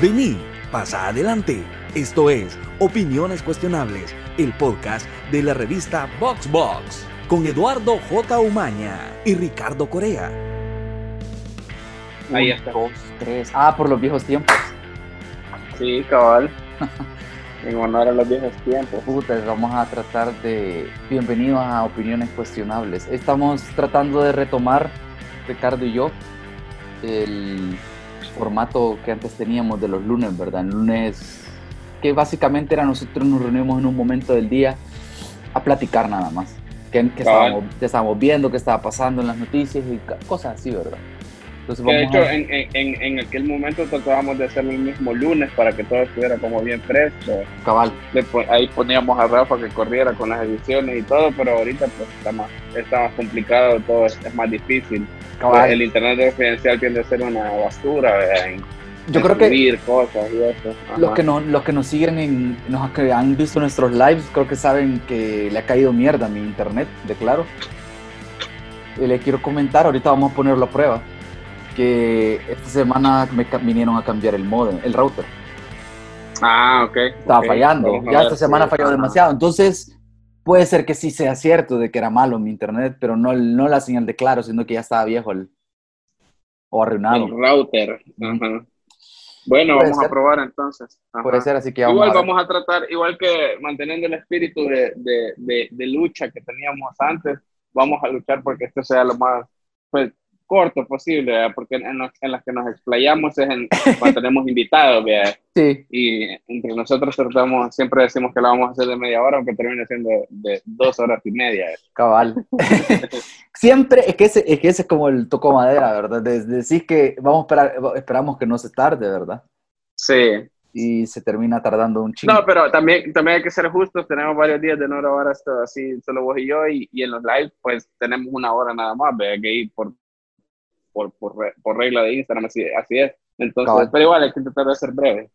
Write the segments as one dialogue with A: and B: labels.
A: Vení, pasa adelante. Esto es Opiniones Cuestionables, el podcast de la revista VoxBox, Box, con Eduardo J. Umaña y Ricardo Corea.
B: Ahí está. Dos, tres. Ah, por los viejos tiempos.
C: Sí, cabal. en honor a los viejos tiempos.
B: Puta, vamos a tratar de. Bienvenidos a Opiniones Cuestionables. Estamos tratando de retomar, Ricardo y yo, el formato que antes teníamos de los lunes, ¿verdad? El lunes, que básicamente era nosotros nos reunimos en un momento del día a platicar nada más. Que, estábamos, estábamos, viendo, qué estaba pasando en las noticias y cosas así, ¿verdad?
C: Entonces, de hecho, en, en, en, aquel momento tratábamos de hacerlo el mismo lunes para que todo estuviera como bien fresco.
B: Cabal.
C: Después, ahí poníamos a Rafa que corriera con las ediciones y todo, pero ahorita pues está más, está más complicado, todo es, es más difícil. El internet residencial tiende a ser una basura. En,
B: Yo creo que
C: cosas y eso.
B: Los que, no, los que nos siguen, en, nos han visto nuestros lives, creo que saben que le ha caído mierda a mi internet, de claro. Y le quiero comentar, ahorita vamos a ponerlo a prueba, que esta semana me vinieron a cambiar el modem, el router.
C: Ah, ok.
B: Estaba fallando, ya esta semana falló demasiado. Entonces, puede ser que sí sea cierto de que era malo mi internet, pero no, no la señal de claro, sino que ya estaba viejo el, o arruinado.
C: El router. Bueno, vamos a probar entonces.
B: Puede ser, así que
C: vamos Igual vamos a tratar, igual que manteniendo el espíritu de, de, de, lucha que teníamos antes, vamos a luchar porque esto sea lo más, pues, corto posible, porque en, las que nos explayamos es en cuando tenemos invitados,
B: Sí.
C: Y entre nosotros tratamos, siempre decimos que la vamos a hacer de media hora, aunque termine siendo de dos horas y media.
B: Cabal. siempre, es que, ese, es que ese es como el toco madera, ¿verdad? Decís que vamos a esperar, esperamos que no se tarde, ¿verdad?
C: Sí.
B: Y se termina tardando un chingo.
C: No, pero también, también hay que ser justos, tenemos varios días de no grabar esto así, solo vos y yo, y, y en los lives pues tenemos una hora nada más, ¿ve? que ir por por, por, por regla de Instagram, así, así es. Entonces, pero igual hay que intentar de ser breve.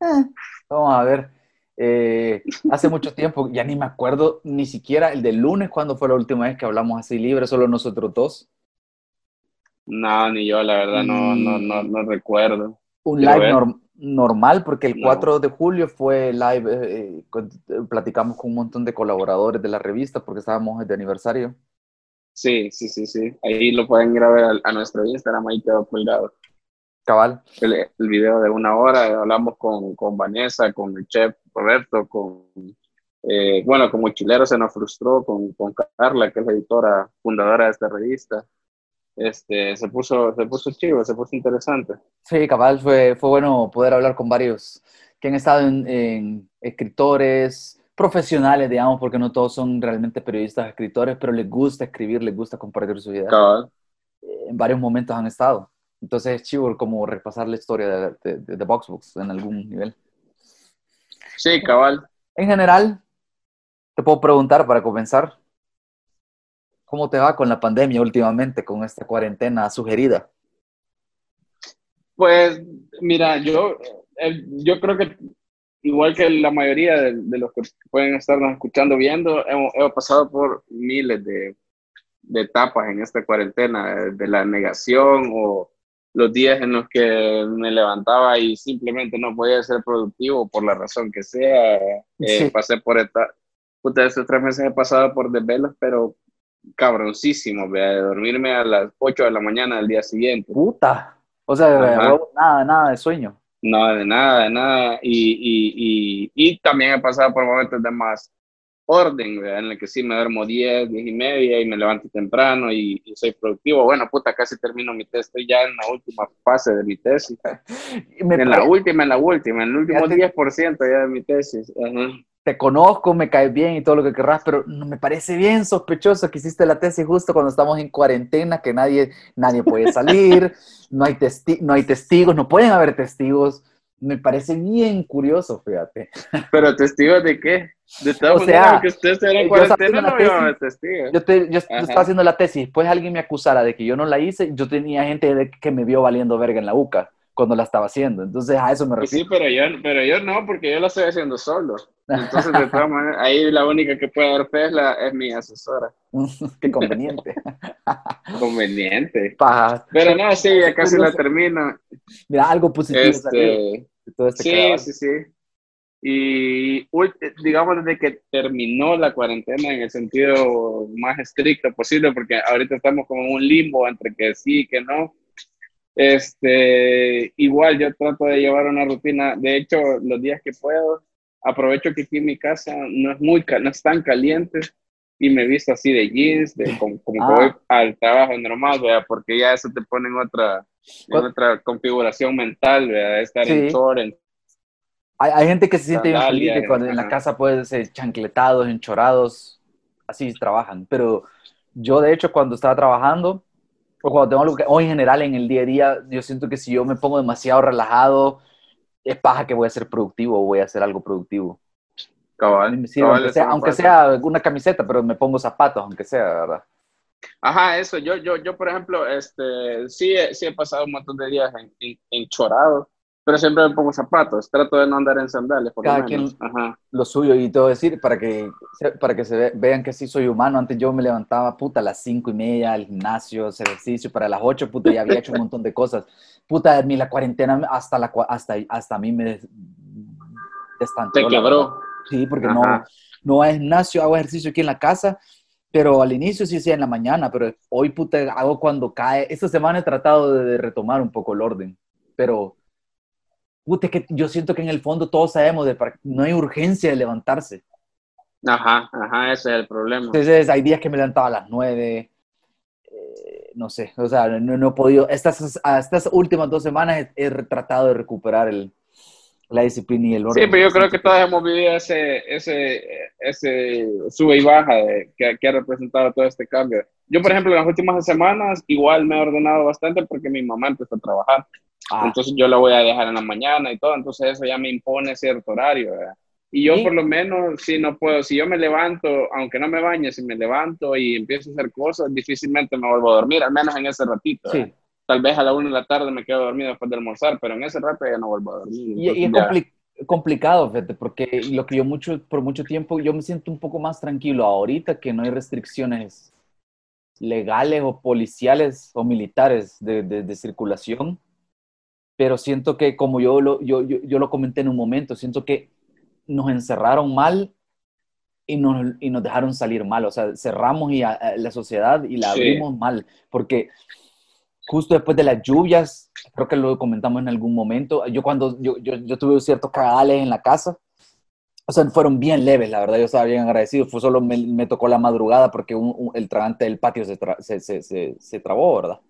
B: Eh, vamos a ver. Eh, hace mucho tiempo, ya ni me acuerdo ni siquiera el del lunes, cuando fue la última vez que hablamos así libre, solo nosotros dos.
C: No, ni yo, la verdad, no, no, no, no recuerdo.
B: Un live normal, porque el 4 de julio fue live, eh, platicamos con un montón de colaboradores de la revista, porque estábamos de aniversario.
C: Sí, sí, sí, sí. Ahí lo pueden ir a ver a, nuestro Instagram, ahí quedó colgado.
B: Cabal.
C: El, el, video de una hora, hablamos con, con Vanessa, con el chef Roberto, con, eh, bueno, como chilero se nos frustró, con, con Carla, que es la editora fundadora de esta revista. Este, se puso, se puso chivo, se puso interesante.
B: Sí, cabal, fue, fue bueno poder hablar con varios que han estado en, en escritores, profesionales, digamos, porque no todos son realmente periodistas, escritores, pero les gusta escribir, les gusta compartir su vida.
C: Cabal.
B: En varios momentos han estado. Entonces es chivo como repasar la historia de, de, de, de Boxbox en algún nivel.
C: Sí, cabal.
B: En general, te puedo preguntar para comenzar, ¿cómo te va con la pandemia últimamente, con esta cuarentena sugerida?
C: Pues, mira, yo, eh, yo creo que igual que la mayoría de, los que pueden estarnos escuchando, viendo, hemos, pasado por miles de, de, etapas en esta cuarentena, de la negación o los días en los que me levantaba y simplemente no podía ser productivo por la razón que sea. Eh, pasé por esta, puta, estos tres meses he pasado por desvelos, pero cabroncísimo, de dormirme a las 8 de la mañana del día siguiente.
B: Puta. O sea, nada, nada de sueño.
C: No, de nada, de nada. Y, y, y, y también he pasado por momentos de más orden, en el que sí me duermo 10, 10 y media y me levanto temprano y, soy productivo. Bueno, puta, casi termino mi test, estoy ya en la última fase de mi tesis. en la última, en la última, en el último 10% ya de mi tesis
B: te conozco, me caes bien y todo lo que querrás, pero me parece bien sospechoso que hiciste la tesis justo cuando estamos en cuarentena, que nadie, nadie puede salir, no, hay no hay testigos, no pueden haber testigos. Me parece bien curioso, fíjate.
C: ¿Pero testigos de qué? De o sea, que usted en cuarentena no iba
B: testigos. Yo, yo, estaba haciendo la tesis, después alguien me acusara de que yo no la hice, yo tenía gente que me vio valiendo verga en la UCA cuando la estaba haciendo. Entonces a eso me
C: Pues
B: refiero.
C: sí, pero yo, pero yo no, porque yo lo estoy haciendo solo. Entonces, de todas maneras, ahí la única que puede dar fe es, la, es mi asesora.
B: Qué conveniente.
C: Conveniente.
B: Paja.
C: Pero no, sí, ya casi la termino.
B: Mira, algo positivo salió
C: Este,
B: de todo este
C: sí, sí, sí. Y digamos desde que terminó la cuarentena en el sentido más estricto posible, porque ahorita estamos como en un limbo entre que sí y que no. Este, igual yo trato de llevar una rutina, de hecho, los días que puedo, aprovecho que aquí en mi casa no es muy, no es tan caliente y me visto así de jeans, de, como, como que
B: Ah.
C: voy al trabajo normal, ¿vea? porque ya eso te pone en otra, en
B: Cu-
C: otra configuración mental, ¿vea? estar en
B: Sí.
C: short, en
B: Hay, hay gente que se siente bien feliz de cuando en la casa pueden ser chancletados, enchorados, así trabajan. Pero yo, de hecho, cuando estaba trabajando, o cuando tengo algo que, o en general en el día a día, yo siento que si yo me pongo demasiado relajado, es paja que voy a ser productivo o voy a hacer algo productivo.
C: Cabal.
B: sirve,
C: cabal,
B: aunque sea, aunque sea una camiseta, pero me pongo zapatos, aunque sea, ¿verdad?
C: Ajá, eso, yo, yo, yo, por ejemplo, este, sí, sí he pasado un montón de días en, en, enchorado, pero siempre me pongo zapatos, trato de no andar en sandalias, por
B: Cada
C: lo menos.
B: quien-
C: Ajá.
B: Lo suyo, y a decir, para que, para que se ve- vean que sí soy humano, antes yo me levantaba, puta, a las cinco y media al gimnasio, hacer ejercicio, para las ocho, puta, ya había hecho un montón de cosas. Puta, a mí la cuarentena, hasta, la, hasta, hasta a mí me des- destanteó,
C: Te quebró.
B: Sí, porque no,
C: Ajá.
B: no voy al gimnasio, hago ejercicio aquí en la casa, pero al inicio sí hacía en la mañana, pero hoy puta hago cuando cae. Esta semana he tratado de retomar un poco el orden, pero puta, es que yo siento que en el fondo todos sabemos de no hay urgencia de levantarse.
C: Ajá, ajá, ese es el problema.
B: Entonces hay días que me levantaba a las nueve, eh, no sé, o sea, no, no he podido, estas, estas últimas dos semanas he, he tratado de recuperar el, la disciplina y el orden.
C: Sí, pero yo creo que todos hemos vivido ese, ese, ese sube y baja de, que, que ha representado todo este cambio. Yo, por ejemplo, en las últimas semanas igual me he ordenado bastante porque mi mamá empezó a trabajar.
B: Ah,
C: Entonces yo la voy a dejar en la mañana y todo, entonces eso ya me impone cierto horario. ¿verdad? Y yo
B: Sí.
C: por lo menos, si no puedo, si yo me levanto, aunque no me bañe, si me levanto y empiezo a hacer cosas, difícilmente me vuelvo a dormir, al menos en ese ratito.
B: sí.
C: Tal vez a la una de la tarde me quedo dormido después de almorzar, pero en ese rato ya no vuelvo a dormir.
B: Y, y es
C: ya-
B: compli- complicado, fíjate, porque lo que yo mucho, por mucho tiempo, yo me siento un poco más tranquilo ahorita que no hay restricciones legales o policiales o militares de, de- de circulación, pero siento que como yo lo, yo, yo, yo lo comenté en un momento, siento que nos encerraron mal y nos, y nos dejaron salir mal, o sea, cerramos y a- a la sociedad y la
C: Sí.
B: abrimos mal, porque justo después de las lluvias, creo que lo comentamos en algún momento, yo cuando yo, yo, yo tuve ciertos cagadales en la casa, o sea, fueron bien leves, la verdad, yo estaba bien agradecido, fue solo me, me tocó la madrugada porque un- un- el tragante del patio se, tra- se, se, se, se trabó, ¿verdad?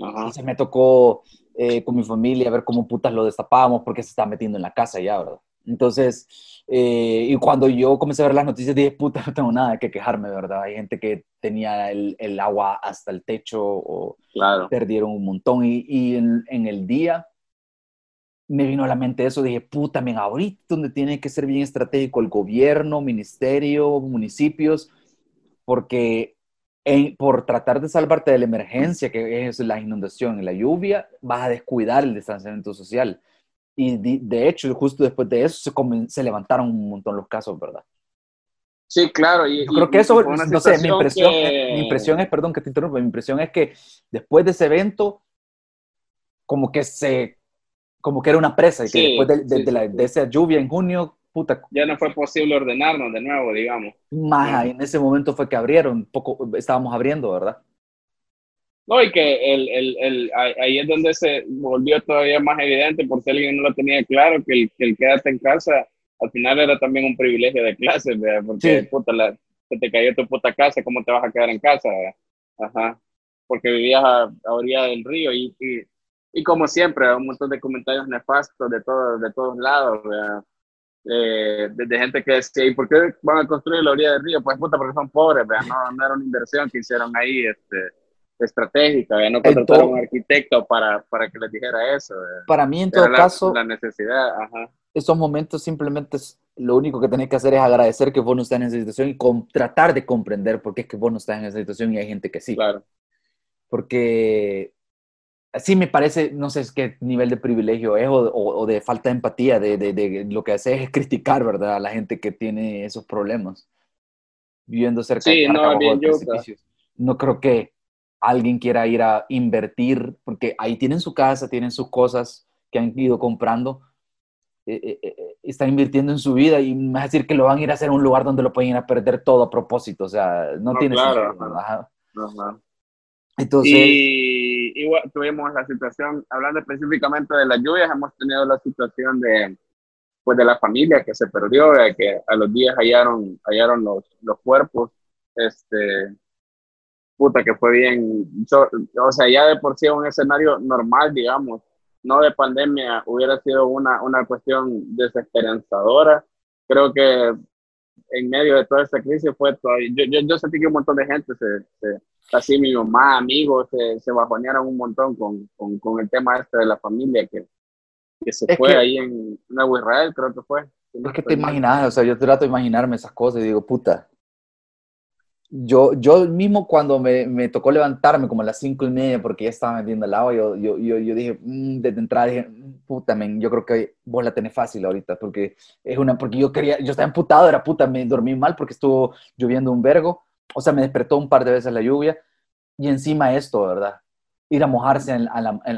C: Ajá.
B: Entonces me tocó eh, con mi familia ver cómo putas lo destapábamos porque se estaba metiendo en la casa ya, ¿verdad? Entonces, eh, y cuando yo comencé a ver las noticias dije, puta, no tengo nada qué quejarme, ¿verdad? Hay gente que tenía el, el agua hasta el techo o
C: Claro.
B: perdieron un montón y, y en, en el día me vino a la mente eso, dije, puta, men, ahorita donde tiene que ser bien estratégico el gobierno, ministerio, municipios, porque en- por tratar de salvarte de la emergencia, que es la inundación y la lluvia, vas a descuidar el distanciamiento social. Y di- de, hecho, justo después de eso se, se levantaron un montón los casos, ¿verdad?
C: Sí, claro. Y,
B: Yo
C: y-
B: creo que
C: y
B: eso,
C: fue una
B: no sé, mi impresión,
C: que-
B: es, mi impresión es, perdón que te interrumpa, mi impresión es que después de ese evento, como que se, como que era una presa, y que
C: Sí,
B: después de, de-
C: sí,
B: de la- de esa lluvia en junio, puta,
C: ya no fue posible ordenarnos de nuevo, digamos.
B: más en ese momento fue que abrieron, poco, estábamos abriendo, ¿verdad?
C: No, y que el, el, el, ahí es donde se volvió todavía más evidente, por si alguien no lo tenía claro, que el, que el quédate en casa al final era también un privilegio de clase, ¿verdad? porque
B: Sí.
C: puta, la, se te cayó tu puta casa, ¿cómo te vas a quedar en casa? ¿verdad? Ajá. Porque vivías a, a orilla del río y, y, y como siempre, un montón de comentarios nefastos de, todos de todos lados, ¿verdad? Eh, de, de gente que decía, ¿y por qué van a construir la orilla del río? Pues puta, porque son pobres, ¿verdad? No, no era una inversión que hicieron ahí, este estratégica, ¿verdad? no contrataron
B: todo-
C: un arquitecto para, para que les dijera eso. ¿verdad?
B: Para mí, en
C: Era
B: todo
C: la,
B: caso,
C: la necesidad, ajá.
B: esos momentos simplemente es, lo único que tenés que hacer es agradecer que vos no estás en esa situación y com- tratar de comprender por qué es que vos no estás en esa situación y hay gente que sí.
C: Claro.
B: porque sí me parece, no sé qué nivel de privilegio es o, o, de falta de empatía, de, de, de, lo que hace es criticar, ¿verdad? A la gente que tiene esos problemas, viviendo cerca
C: sí,
B: de
C: no, bien
B: No creo que alguien quiera ir a invertir, porque ahí tienen su casa, tienen sus cosas que han ido comprando, eh, eh, eh, está invirtiendo en su vida y me va a decir que lo van a ir a hacer a un lugar donde lo pueden ir a perder todo a propósito, o sea, no, tiene
C: claro,
B: sentido. Entonces...
C: Y tuvimos la situación, hablando específicamente de las lluvias, hemos tenido la situación de, pues de la familia que se perdió, de que a los días hallaron, hallaron los, los cuerpos, este, puta, que fue bien, o sea, ya de por sí un escenario normal, digamos, no de pandemia, hubiera sido una, una cuestión desesperanzadora. Creo que en medio de toda esta crisis fue todavía, yo, yo, yo, sentí que un montón de gente, se, se así mi mamá, amigos, se, se bajonearon un montón con, con, con, el tema este de la familia que, que se fue ahí en Nuevo Israel, creo que fue.
B: Es que te imaginas, o sea, yo trato de imaginarme esas cosas y digo, puta, yo, yo mismo cuando me, me, tocó levantarme como a las cinco y media porque ya estaba metiendo el agua, yo, yo, yo, yo dije, mm, desde entrada dije, mm, puta, men, yo creo que vos la tenés fácil ahorita porque es una, porque yo quería, yo estaba emputado, era puta, me dormí mal porque estuvo lloviendo un vergo, o sea, me despertó un par de veces la lluvia y encima esto, ¿verdad? Ir a mojarse en, a, la, en,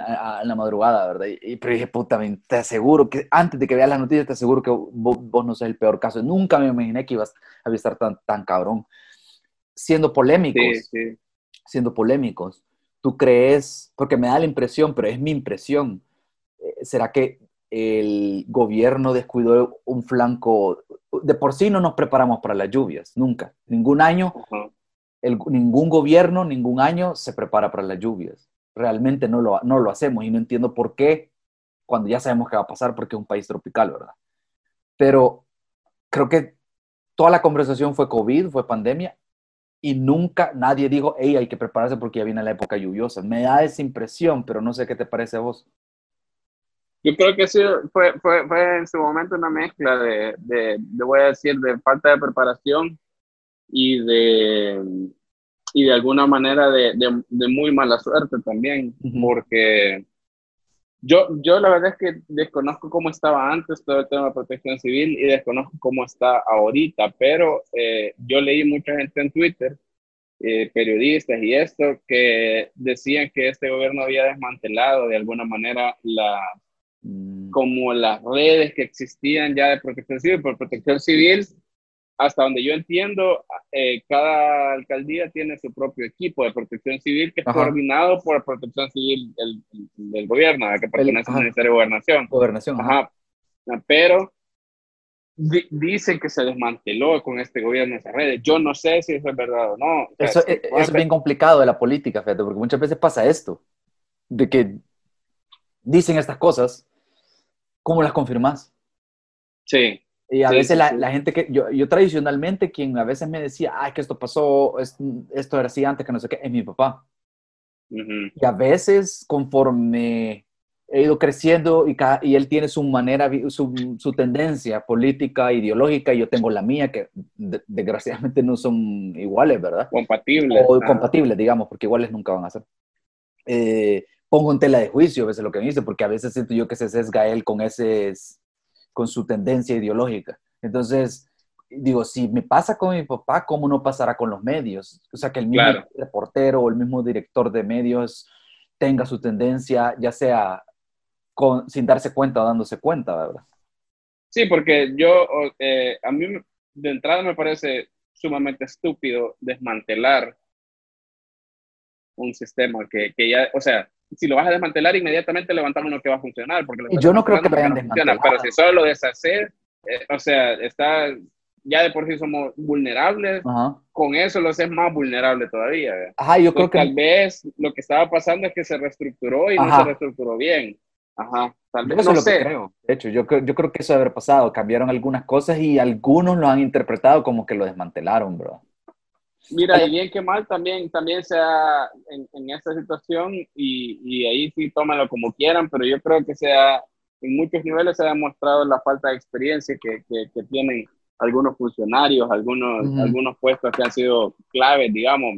B: la, madrugada, ¿verdad? Y, pero dije, puta, te aseguro que antes de que veas las noticias, te aseguro que vos, vos no sos el peor caso. Nunca me imaginé que ibas a estar tan, tan cabrón siendo polémicos, siendo polémicos, ¿tú crees, porque me da la impresión, pero es mi impresión, eh, ¿será que el gobierno descuidó un flanco? De por sí no nos preparamos para las lluvias, nunca. Ningún año, ningún gobierno, ningún año se prepara para las lluvias. Realmente no lo, no lo hacemos y no entiendo por qué cuando ya sabemos qué va a pasar porque es un país tropical, ¿verdad? Pero creo que toda la conversación fue COVID, fue pandemia y nunca nadie dijo, hey, hay que prepararse porque ya viene la época lluviosa. Me da esa impresión, pero no sé qué te parece a vos.
C: Yo creo que sí, fue, fue, fue en su momento una mezcla de, de, de, voy a decir, de falta de preparación y de, y de alguna manera de, de muy mala suerte también, porque yo, yo la verdad es que desconozco cómo estaba antes todo el tema de protección civil y desconozco cómo está ahorita, pero eh, yo leí mucha gente en Twitter, eh, periodistas y esto, que decían que este gobierno había desmantelado de alguna manera la, mm. como las redes que existían ya de protección civil, por protección civil hasta donde yo entiendo, eh, cada alcaldía tiene su propio equipo de protección civil que es coordinado por protección civil del, del gobierno, que pertenece al Ministerio de Gobernación.
B: Gobernación.
C: Ajá. Pero dicen que se desmanteló con este gobierno esa redes. Yo no sé si eso es verdad o no.
B: eso, es, bien complicado de la política, fíjate, porque muchas veces pasa esto, de que dicen estas cosas, ¿cómo las confirmas?
C: Sí.
B: Y a veces la, la, gente que, yo, yo, tradicionalmente, quien a veces me decía, ay, que esto pasó, esto era así antes, que no sé qué, es mi papá. Y a veces, conforme he ido creciendo y, y él tiene su manera, su, su, tendencia política, ideológica, y yo tengo la mía, que desgraciadamente no son iguales, ¿verdad?
C: Compatibles.
B: O compatibles, digamos, porque iguales nunca van a ser. Eh, pongo en tela de juicio a veces lo que me dice, porque a veces siento yo que se sesga él con ese con su tendencia ideológica. Entonces, digo, si me pasa con mi papá, ¿cómo no pasará con los medios? O sea, que el mismo reportero o el mismo director de medios tenga su tendencia, ya sea con, sin darse cuenta o dándose cuenta, ¿verdad?
C: Sí, porque yo, eh, a mí de entrada me parece sumamente estúpido desmantelar un sistema que, que ya, o sea, si lo vas a desmantelar, inmediatamente levantamos uno que va a funcionar. Porque
B: yo no creo que vayan a desmantelar.
C: Pero si solo lo deshacer, eh, o sea, está, ya de por sí somos vulnerables, con eso lo haces más vulnerable todavía.
B: Ajá, yo creo que...
C: Tal vez lo que estaba pasando es que se reestructuró y no se reestructuró bien. Ajá, tal vez, no sé.
B: creo. De hecho, yo, yo creo que eso debe haber pasado. Cambiaron algunas cosas y algunos lo han interpretado como que lo desmantelaron, bro.
C: Mira, y bien que mal también, también sea en, en esta situación y, y, ahí sí tómalo como quieran, pero yo creo que sea, en muchos niveles se ha demostrado la falta de experiencia que, que, que tienen algunos funcionarios, algunos, algunos puestos que han sido claves, digamos,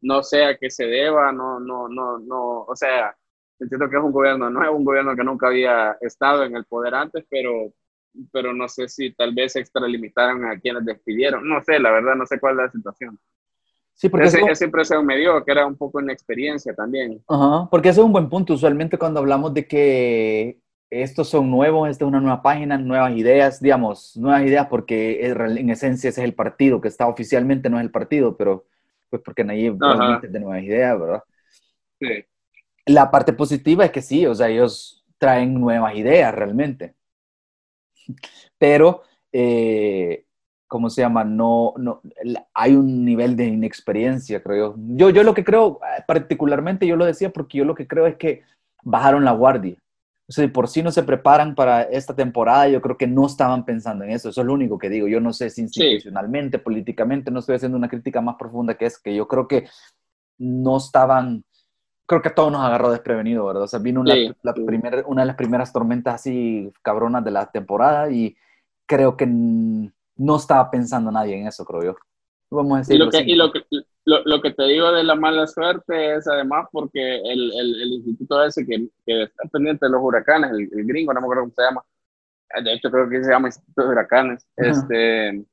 C: no sé a qué se deba, no, no, no, no, o sea, entiendo que es un gobierno nuevo, un gobierno que nunca había estado en el poder antes, pero, pero no sé si tal vez extralimitaron a quienes despidieron. No sé, la verdad, no sé cuál es la situación. Sí, porque ese, esa impresión me dio que era un poco inexperiencia también.
B: Ajá, porque ese es un buen punto. Usualmente cuando hablamos de que estos son nuevos, esta es una nueva página, nuevas ideas, digamos, nuevas ideas porque en esencia ese es el partido, que está oficialmente no es el partido, pero pues porque nadie de nuevas ideas, ¿verdad? Sí. La parte positiva es que sí, o sea, ellos traen nuevas ideas realmente. Pero, eh, ¿cómo se llama? No, no, hay un nivel de inexperiencia, creo yo. Yo, yo lo que creo, eh, particularmente yo lo decía porque yo lo que creo es que bajaron la guardia. O sea, por sí no se preparan para esta temporada, yo creo que no estaban pensando en eso. Eso es lo único que digo. Yo no sé si institucionalmente, políticamente, no estoy haciendo una crítica más profunda que es que yo creo que no estaban creo que a todos nos agarró desprevenido, ¿verdad? O sea, vino una, la una de las primeras tormentas así cabronas de la temporada y creo que no estaba pensando nadie en eso, creo yo.
C: Vamos a decir. Y, lo que, y lo, que, lo, que te digo de la mala suerte es además porque el, el, el instituto ese que, que, está pendiente de los huracanes, el, gringo, no me acuerdo cómo se llama, de hecho creo que se llama Instituto de Huracanes, este,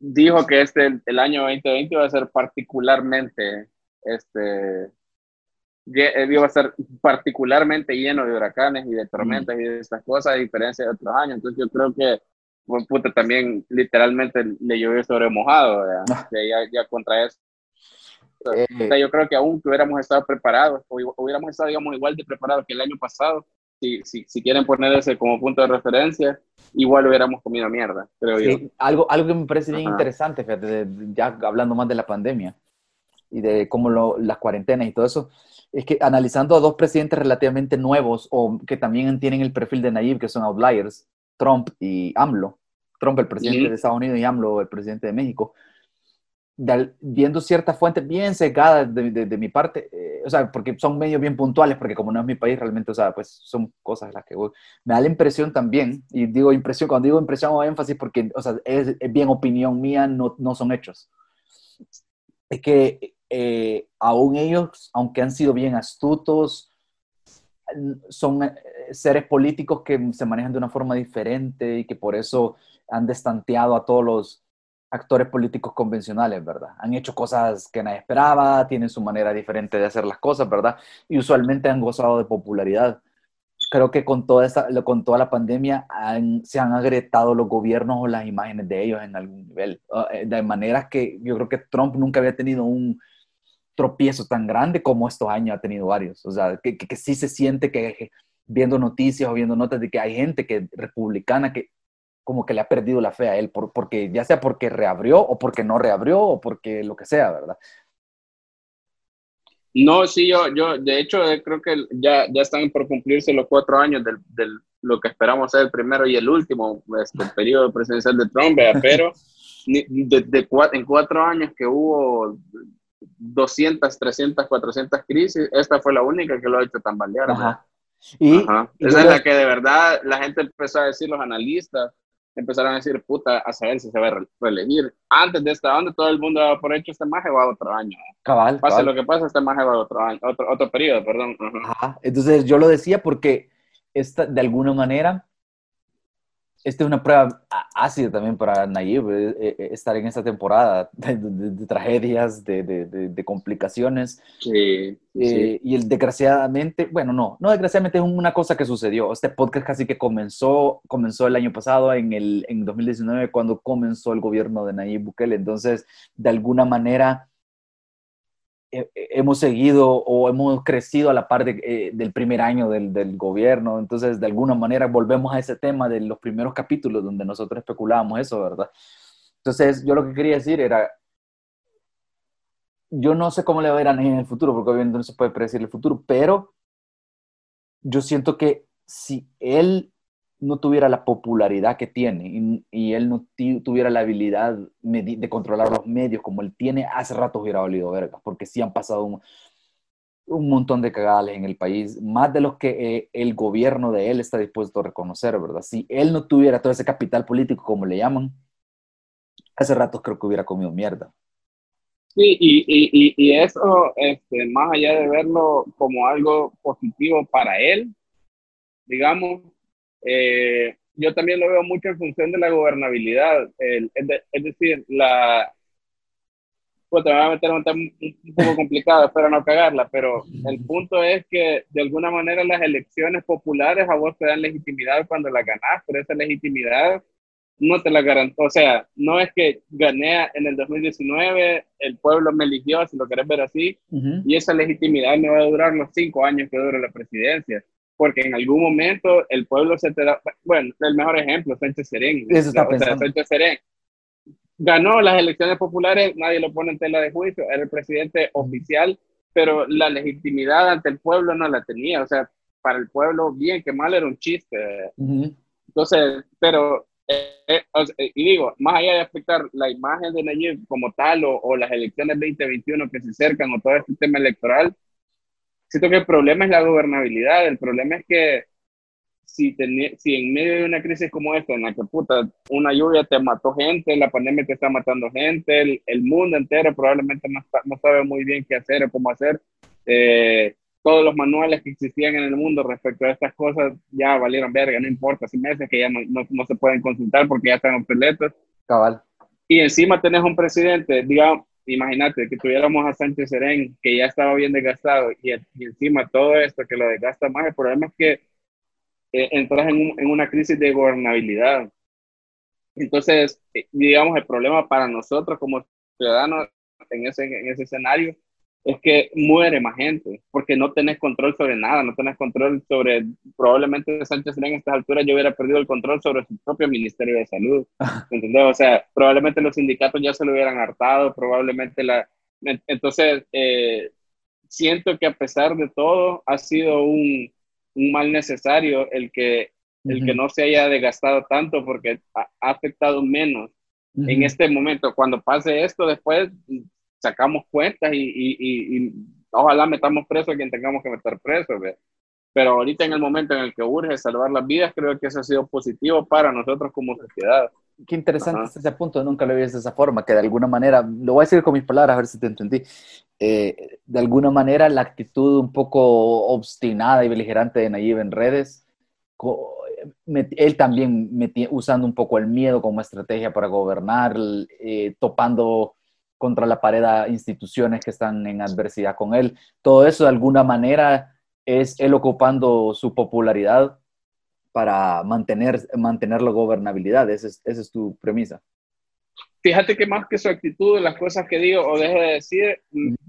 C: dijo que este, el año 2020 va a ser particularmente este, eh, iba a estar particularmente lleno de huracanes y de tormentas y de estas cosas, a diferencia de otros años. Entonces yo creo que, pues, puta, también literalmente le llovió sobre mojado, ah. ya, ya, contra eso. Eh. yo creo que aún que hubiéramos estado preparados, o hubiéramos estado, digamos, igual de preparados que el año pasado, si, si, si quieren poner ese como punto de referencia, igual hubiéramos comido mierda, creo yo.
B: Algo, algo que me parece bien interesante, fíjate, ya hablando más de la pandemia y de cómo lo, las cuarentenas y todo eso, es que analizando a dos presidentes relativamente nuevos o que también tienen el perfil de Nayib, que son outliers, Trump y AMLO, Trump el presidente de Estados Unidos y AMLO el presidente de México, viendo ciertas fuentes bien secadas de, de, mi parte, eh, o sea, porque son medios bien puntuales, porque como no es mi país, realmente, o sea, pues son cosas las que me da la impresión también, y digo impresión, cuando digo impresión o énfasis, porque, o sea, es, es bien opinión mía, no, no son hechos. Es que eh, aún ellos, aunque han sido bien astutos, son eh, seres políticos que se manejan de una forma diferente y que por eso han destanteado a todos los actores políticos convencionales, ¿verdad? Han hecho cosas que nadie esperaba, tienen su manera diferente de hacer las cosas, ¿verdad? Y usualmente han gozado de popularidad. Creo que con toda, esta, con toda la pandemia se han agrietado los gobiernos o las imágenes de ellos en algún nivel, eh, de maneras que yo creo que Trump nunca había tenido un, tropiezo tan grande como estos años ha tenido varios. O sea, que, que, sí se siente que viendo noticias o viendo notas de que hay gente que republicana que como que le ha perdido la fe a él, por, porque ya sea porque reabrió o porque no reabrió o porque lo que sea, ¿verdad?
C: No, sí, yo, yo de hecho eh, creo que ya, ya están por cumplirse los cuatro años del, del lo que esperamos ser el primero y el último este, periodo presidencial de Trump, pero de, en cuatro años que hubo 200, 300, 400 crisis, esta fue la única que lo ha hecho tambalear. Ajá. Y, Esa es la que de verdad la gente empezó a decir, los analistas empezaron a decir, puta, a saber si se va a reelegir. Antes de esta onda, todo el mundo daba por hecho, este maje va a otro año. Cabal. Pase lo que pase, este maje va a otro año, otro, otro periodo, perdón.
B: Ajá. Entonces yo lo decía porque esta, de alguna manera esta es una prueba ácida también para Nayib, eh, eh, estar en esta temporada de, tragedias, de, complicaciones. Sí, eh, y el, desgraciadamente, bueno, no, no desgraciadamente es una cosa que sucedió. Este podcast casi que comenzó, comenzó el año pasado, en, el, en 2019, cuando comenzó el gobierno de Nayib Bukele. Entonces, de alguna manera, hemos seguido o hemos crecido a la par eh, del primer año del, del, gobierno, entonces de alguna manera volvemos a ese tema de los primeros capítulos donde nosotros especulábamos eso, ¿verdad? Entonces yo lo que quería decir era, yo no sé cómo le va a ir a en el futuro, porque obviamente no se puede predecir el futuro, pero yo siento que si él no tuviera la popularidad que tiene y, él no tuviera la habilidad de controlar los medios como él tiene, hace rato hubiera valido verga, porque sí han pasado un, montón de cagales en el país, más de los que eh, el gobierno de él está dispuesto a reconocer, ¿verdad? Si él no tuviera todo ese capital político, como le llaman, hace rato creo que hubiera comido mierda.
C: Sí, y, y, y eso, este, más allá de verlo como algo positivo para él, digamos, eh, yo también lo veo mucho en función de la gobernabilidad. es, es, decir, la, pues te voy a meter un tema un poco complicado, espero no cagarla, pero el punto es que de alguna manera las elecciones populares a vos te dan legitimidad cuando las ganás, pero esa legitimidad no te la garantó, o sea, no es que gané en el 2019, el pueblo me eligió, si lo querés ver así, y esa legitimidad me va a durar los cinco años que dure la presidencia, porque en algún momento el pueblo se te da, bueno, el mejor ejemplo, Sánchez Serén,
B: Eso está o sea,
C: Sánchez Serén. Ganó las elecciones populares, nadie lo pone en tela de juicio, era el presidente oficial, pero la legitimidad ante el pueblo no la tenía, o sea, para el pueblo, bien que mal, era un chiste. Entonces, pero, eh, eh, y digo, más allá de afectar la imagen de Nayib como tal, o, o, las elecciones 2021 que se acercan, o todo este tema electoral, siento que el problema es la gobernabilidad, el problema es que si, si en medio de una crisis como esta, en la que puta, una lluvia te mató gente, la pandemia te está matando gente, el, mundo entero probablemente no, no, sabe muy bien qué hacer o cómo hacer, eh, todos los manuales que existían en el mundo respecto a estas cosas ya valieron verga, no importa, hace meses que ya no, no, se pueden consultar porque ya están obsoletos.
B: Cabal.
C: Y encima tenés un presidente, digamos, imagínate que tuviéramos a Sánchez Serén, que ya estaba bien desgastado, y, y encima todo esto que lo desgasta más, el problema es que eh, entras en, en, una crisis de gobernabilidad. Entonces, eh, digamos, el problema para nosotros como ciudadanos en ese, en ese escenario es que muere más gente, porque no tenés control sobre nada, no tenés control sobre, probablemente Sánchez en estas alturas yo hubiera perdido el control sobre su propio Ministerio de Salud, ¿entendés? O sea, probablemente los sindicatos ya se lo hubieran hartado, probablemente la... Entonces, eh, siento que a pesar de todo, ha sido un, un mal necesario el que, el que no se haya desgastado tanto porque ha, afectado menos en este momento. Cuando pase esto, después sacamos cuentas y, y, y, ojalá metamos preso a quien tengamos que meter preso. Pero ahorita en el momento en el que urge salvar las vidas, creo que eso ha sido positivo para nosotros como sociedad.
B: Qué interesante ese punto, nunca lo vi de esa forma, que de alguna manera, lo voy a decir con mis palabras, a ver si te entendí, eh, de alguna manera la actitud un poco obstinada y beligerante de Nayib en redes, él también usando un poco el miedo como estrategia para gobernar, eh, topando contra la pared a instituciones que están en adversidad con él, todo eso de alguna manera es él ocupando su popularidad para mantener, mantener la gobernabilidad. Esa es, esa es tu premisa.
C: Fíjate que más que su actitud, las cosas que digo o dejo de decir,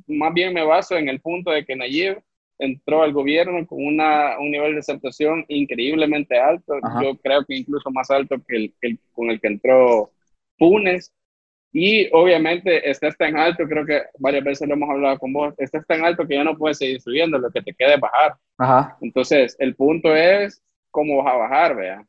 C: más bien me baso en el punto de que Nayib entró al gobierno con una, un nivel de aceptación increíblemente alto. Yo creo que incluso más alto que el, que el, con el que entró Funes. Y obviamente está tan alto, creo que varias veces lo hemos hablado con vos, está tan alto que ya no puedes seguir subiendo, lo que te quede bajar.
B: Ajá.
C: Entonces, el punto es cómo vas a bajar, vea.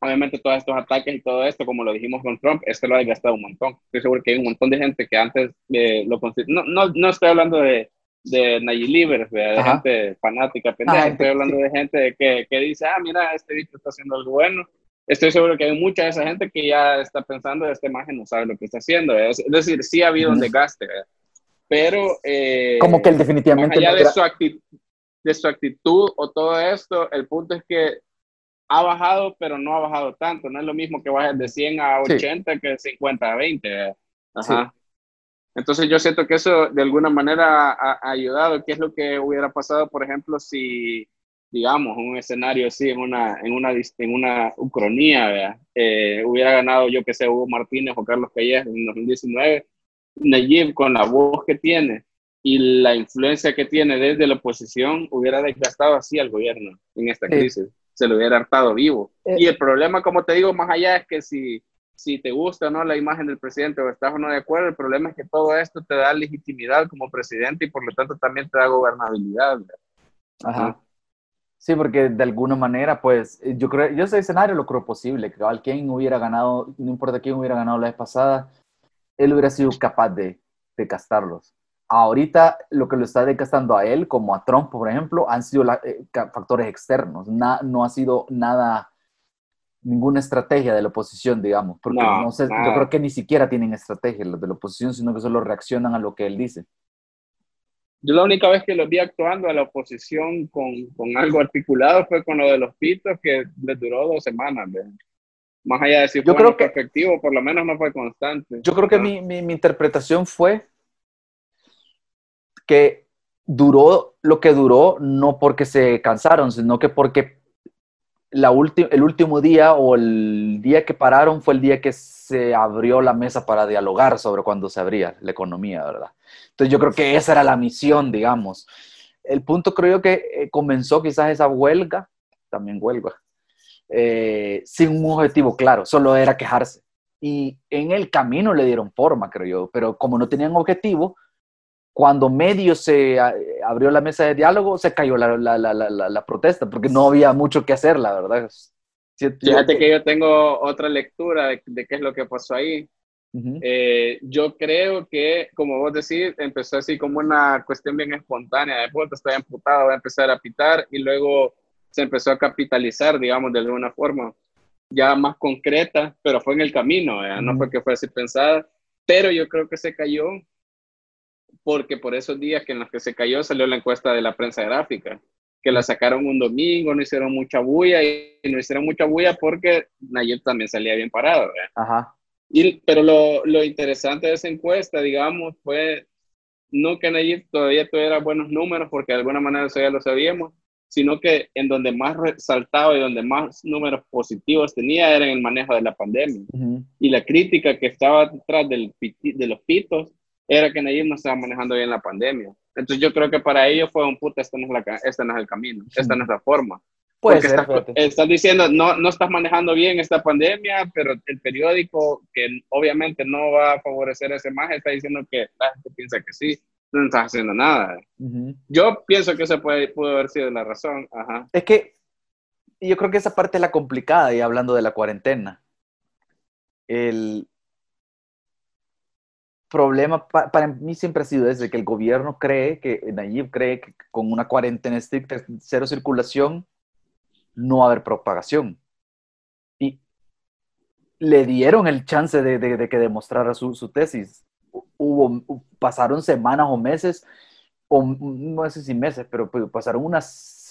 C: Obviamente todos estos ataques y todo esto, como lo dijimos con Trump, esto lo ha gastado un montón. Estoy seguro que hay un montón de gente que antes eh, lo no, no, no estoy hablando de, de Nayib de gente fanática, pendeja, estoy hablando de gente que, que dice, ah, mira, este bicho está haciendo algo bueno. Estoy seguro que hay mucha de esa gente que ya está pensando, esta imagen no sabe lo que está haciendo. Es, decir, sí ha habido un desgaste, pero... Eh,
B: como que él definitivamente...
C: Más allá de su actitud de su actitud o todo esto, el punto es que ha bajado, pero no ha bajado tanto. No es lo mismo que bajes de 100 a 80 que de 50 a 20. Ajá. Entonces yo siento que eso de alguna manera ha, ayudado. ¿Qué es lo que hubiera pasado, por ejemplo, si, digamos, un escenario así, en una, en una, en una ucronía, eh, hubiera ganado, yo que sé, Hugo Martínez o Carlos Calleja en 2019? Nayib, con la voz que tiene, y la influencia que tiene desde la oposición hubiera desgastado así al gobierno en esta crisis. Se lo hubiera hartado vivo. Eh. y el problema, como te digo, más allá es que si, si te gusta no la imagen del presidente o estás o no de acuerdo, el problema es que todo esto te da legitimidad como presidente y por lo tanto también te da gobernabilidad.
B: Ajá. Sí, porque de alguna manera, pues, yo creo, yo ese escenario lo creo posible. Creo que quien hubiera ganado, no importa quién hubiera ganado la vez pasada, él hubiera sido capaz de, de castarlos ahorita lo que lo está desgastando a él, como a Trump, por ejemplo, han sido eh, factores externos. no ha sido nada ninguna estrategia de la oposición, digamos, porque no, sé, yo creo que ni siquiera tienen estrategia los de la oposición, sino que solo reaccionan a lo que él dice.
C: Yo la única vez que los vi actuando a la oposición con, con algo articulado fue con lo de los pitos, que les duró dos semanas. Más allá de si fue creo que, efectivo, por lo menos no fue constante.
B: Yo creo que mi, mi, mi interpretación fue que duró lo que duró no porque se cansaron, sino que porque la el último día o el día que pararon fue el día que se abrió la mesa para dialogar sobre cuándo se abría la economía, ¿verdad? Entonces yo creo que esa era la misión, digamos. El punto creo yo que eh, comenzó quizás esa huelga, también huelga, eh, sin un objetivo claro, solo era quejarse. Y en el camino le dieron forma, creo yo, pero como no tenían objetivo, cuando medio se eh, abrió la mesa de diálogo, se cayó la, la, la, la, protesta, porque no había mucho que hacer, la verdad.
C: Fíjate que yo tengo otra lectura de, qué es lo que pasó ahí. Eh, yo creo que, como vos decís, empezó así como una cuestión bien espontánea, de puta, estoy emputado, voy a empezar a pitar, y luego se empezó a capitalizar, digamos, de alguna forma, ya más concreta, pero fue en el camino, no fue que fue así pensada, pero yo creo que se cayó porque por esos días que en los que se cayó salió la encuesta de la prensa gráfica, que la sacaron un domingo, no hicieron mucha bulla y no hicieron mucha bulla porque Nayib también salía bien parado. Ajá. Y, pero lo, lo, interesante de esa encuesta, digamos, fue no que Nayib todavía tuviera buenos números, porque de alguna manera eso ya lo sabíamos, sino que en donde más resaltaba y donde más números positivos tenía era en el manejo de la pandemia. Y la crítica que estaba detrás del, de los pitos era que Nayib no estaba manejando bien la pandemia. Entonces yo creo que para ellos fue un puta, este no es, la, este no es el camino, esta no es la forma. Puede Porque ser, estás, diciendo, no, no estás manejando bien esta pandemia, pero el periódico, que obviamente no va a favorecer ese más, está diciendo que la gente piensa que sí, no estás haciendo nada. Yo pienso que esa puede, pudo haber sido la razón. Ajá.
B: Es que yo creo que esa parte es la complicada, y hablando de la cuarentena. El, problema para mí siempre ha sido ese, que el gobierno cree, que Nayib cree que con una cuarentena estricta, cero circulación, no va a haber propagación. Y le dieron el chance de, de, que demostrara su, su, tesis. Hubo, pasaron semanas o meses, o no sé si meses, pero pues, pasaron unas,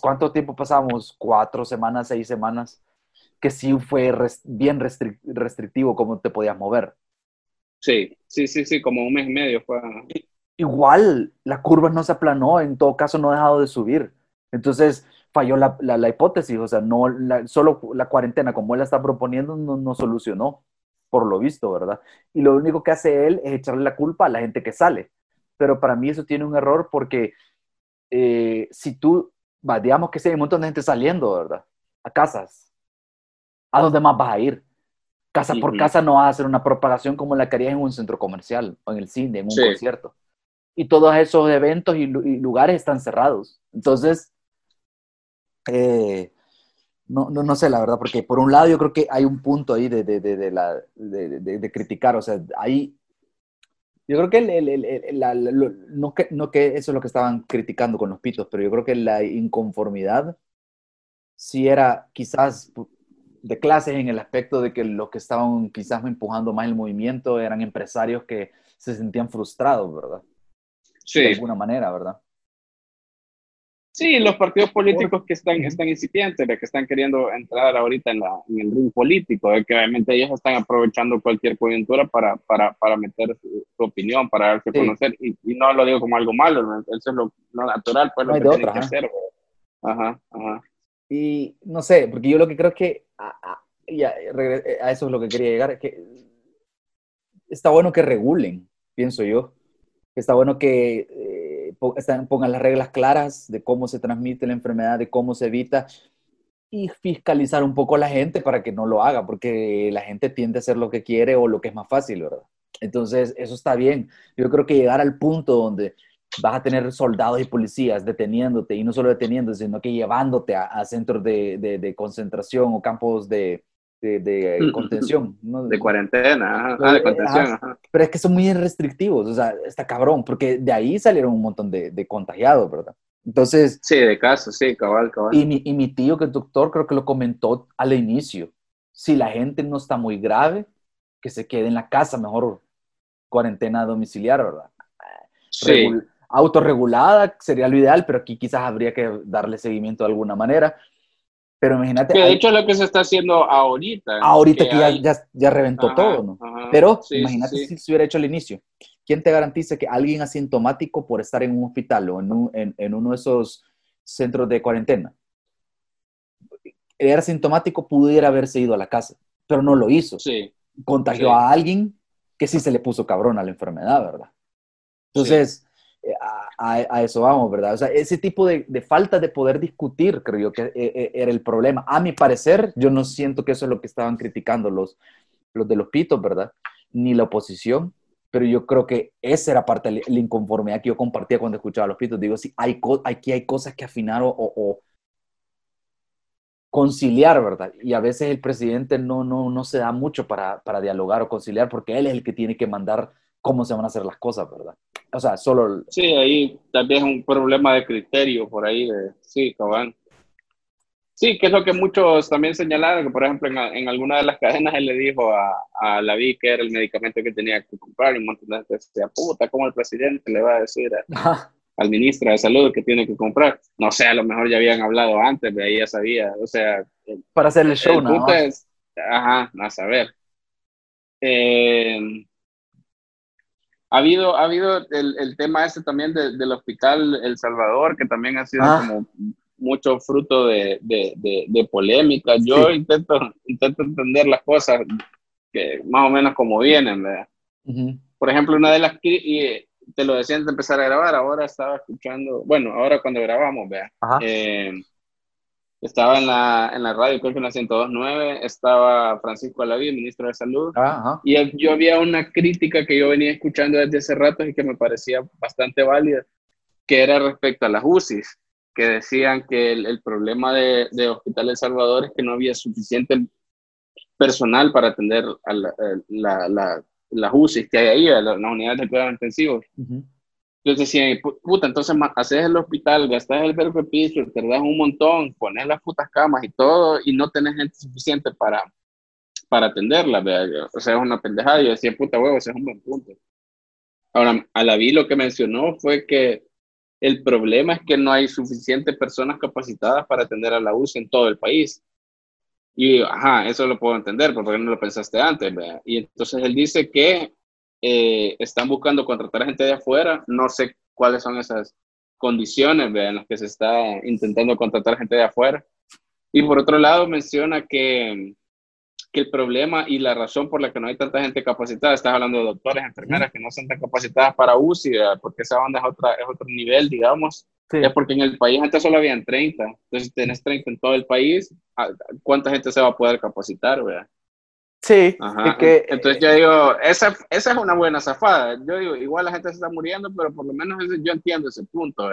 B: ¿cuánto tiempo pasamos? Cuatro semanas, seis semanas, que sí fue bien restrictivo cómo te podías mover.
C: Sí, sí, sí, sí, como un mes y medio fue.
B: Igual, la curva no se aplanó, en todo caso no ha dejado de subir. Entonces, falló la, la, hipótesis, o sea, no, solo la cuarentena como él la está proponiendo no, no, solucionó, por lo visto, ¿verdad? Y lo único que hace él es echarle la culpa a la gente que sale. Pero para mí eso tiene un error porque eh, si tú, digamos que si hay un montón de gente saliendo, ¿verdad? A casas, ¿a dónde más vas a ir? Casa por casa no vas a hacer una propagación como la que harías en un centro comercial o en el cine, en un concierto. Y todos esos eventos y, lugares están cerrados. Entonces, eh, no, no, no, sé la verdad, porque por un lado yo creo que hay un punto ahí de, de, de, la, de criticar, o sea, ahí yo creo que, el, la, no que no que eso es lo que estaban criticando con los pitos, pero yo creo que la inconformidad sí era quizás de clases en el aspecto de que los que estaban quizás empujando más el movimiento eran empresarios que se sentían frustrados, ¿verdad?
C: Sí. De
B: alguna manera, ¿verdad?
C: Sí, los partidos políticos que están, están incipientes, que están queriendo entrar ahorita en, la, en el ring político, que obviamente ellos están aprovechando cualquier coyuntura para, para, para meter su, opinión, para darse a conocer, y, no lo digo como algo malo, eso es lo, natural, pues lo que tienen que hacer. Ajá, ajá.
B: Y no sé, porque yo lo que creo es que a, a, eso es lo que quería llegar, que está bueno que regulen, pienso yo. Está bueno que eh, pongan las reglas claras de cómo se transmite la enfermedad, de cómo se evita y fiscalizar un poco a la gente para que no lo haga, porque la gente tiende a hacer lo que quiere o lo que es más fácil, ¿verdad? Entonces, eso está bien. Yo creo que llegar al punto donde vas a tener soldados y policías deteniéndote, y no solo deteniéndote, sino que llevándote a, centros de, de, concentración o campos de, de, mm. contención.
C: De cuarentena, ah, de contención.
B: Pero es que son muy restrictivos, o sea, está cabrón, porque de ahí salieron un montón de, contagiados, ¿verdad? Entonces...
C: Sí, de caso, sí, cabal, cabal.
B: Y mi, y mi tío, que es doctor, creo que lo comentó al inicio. Si la gente no está muy grave, que se quede en la casa, mejor cuarentena domiciliar, ¿verdad?
C: Sí.
B: Autorregulada sería lo ideal, pero aquí quizás habría que darle seguimiento de alguna manera. Pero imagínate.
C: Que de hecho es lo que se está haciendo ahorita.
B: Ahorita que, ya, ya, reventó todo, ¿no? pero imagínate si se hubiera hecho al inicio. ¿Quién te garantiza que alguien asintomático por estar en un hospital o en, en, uno de esos centros de cuarentena era asintomático pudiera haberse ido a la casa, pero no lo hizo.
C: Sí.
B: Contagió a alguien que sí se le puso cabrón a la enfermedad, ¿verdad? Entonces, eh, a, eso vamos, ¿verdad? O sea, ese tipo de, falta de poder discutir, creo yo que eh, eh, era el problema. A mi parecer, yo no siento que eso es lo que estaban criticando los, los de los pitos, ¿verdad? Ni la oposición, pero yo creo que esa era parte de la inconformidad que yo compartía cuando escuchaba a los pitos. Digo, sí, hay aquí hay cosas que afinar o, o, conciliar, ¿verdad? Y a veces el presidente no, no, no se da mucho para, para dialogar o conciliar porque él es el que tiene que mandar cómo se van a hacer las cosas, ¿verdad? O sea, solo...
C: Sí, ahí también es un problema de criterio por ahí, de, sí, cabal. Sí, que es lo que muchos también señalaron, que por ejemplo en, en alguna de las cadenas él le dijo a, a la vi que era el medicamento que tenía que comprar y un montón de gente decía, puta, ¿cómo el presidente le va a decir al ministro de salud que tiene que comprar? No sé, a lo mejor ya habían hablado antes, de ahí ya sabía, o sea...
B: Para hacer el show, ¿no?
C: ajá, a saber. Eh, ha habido, ha habido el, el tema ese también del hospital El Salvador, que también ha sido ah. como mucho fruto de, de, de, polémica. Yo intento, intento entender las cosas que más o menos como vienen, ¿verdad? Por ejemplo, una de las... Y te lo decía antes de empezar a grabar, ahora estaba escuchando, bueno, ahora cuando grabamos, vea. Eh, estaba en la, en la radio, creo que en la 102.9, estaba Francisco Alaví, ministro de Salud, ah, y yo había una crítica que yo venía escuchando desde hace rato y que me parecía bastante válida, que era respecto a las UCIs, que decían que el, problema de, de, Hospital El Salvador es que no había suficiente personal para atender a la, la, las UCIs que hay ahí, las, unidades de cuidados intensivos. Entonces decían, puta, entonces haces el hospital, gastas el verbo piso, te das un montón, pones las putas camas y todo, y no tenés gente suficiente para, para atenderla, o sea, es una pendejada. Yo decía, puta huevo, ese es un buen punto. Ahora, a la vi lo que mencionó fue que el problema es que no hay suficientes personas capacitadas para atender a la UCI en todo el país. Y, ajá, eso lo puedo entender, porque no lo pensaste antes, ¿verdad? Y entonces él dice que eh, están buscando contratar gente de afuera. No sé cuáles son esas condiciones en las que se está intentando contratar gente de afuera. Y por otro lado, menciona que, que el problema y la razón por la que no hay tanta gente capacitada, estás hablando de doctores, enfermeras que no son tan capacitadas para UCI, porque esa banda es, otra, es otro nivel, digamos. Es porque en el país antes solo habían 30. Entonces, si tienes 30 en todo el país, ¿cuánta gente se va a poder capacitar? ¿verdad?
B: Sí,
C: que, entonces yo digo, esa, esa es una buena zafada. Yo digo, igual la gente se está muriendo, pero por lo menos yo entiendo ese punto,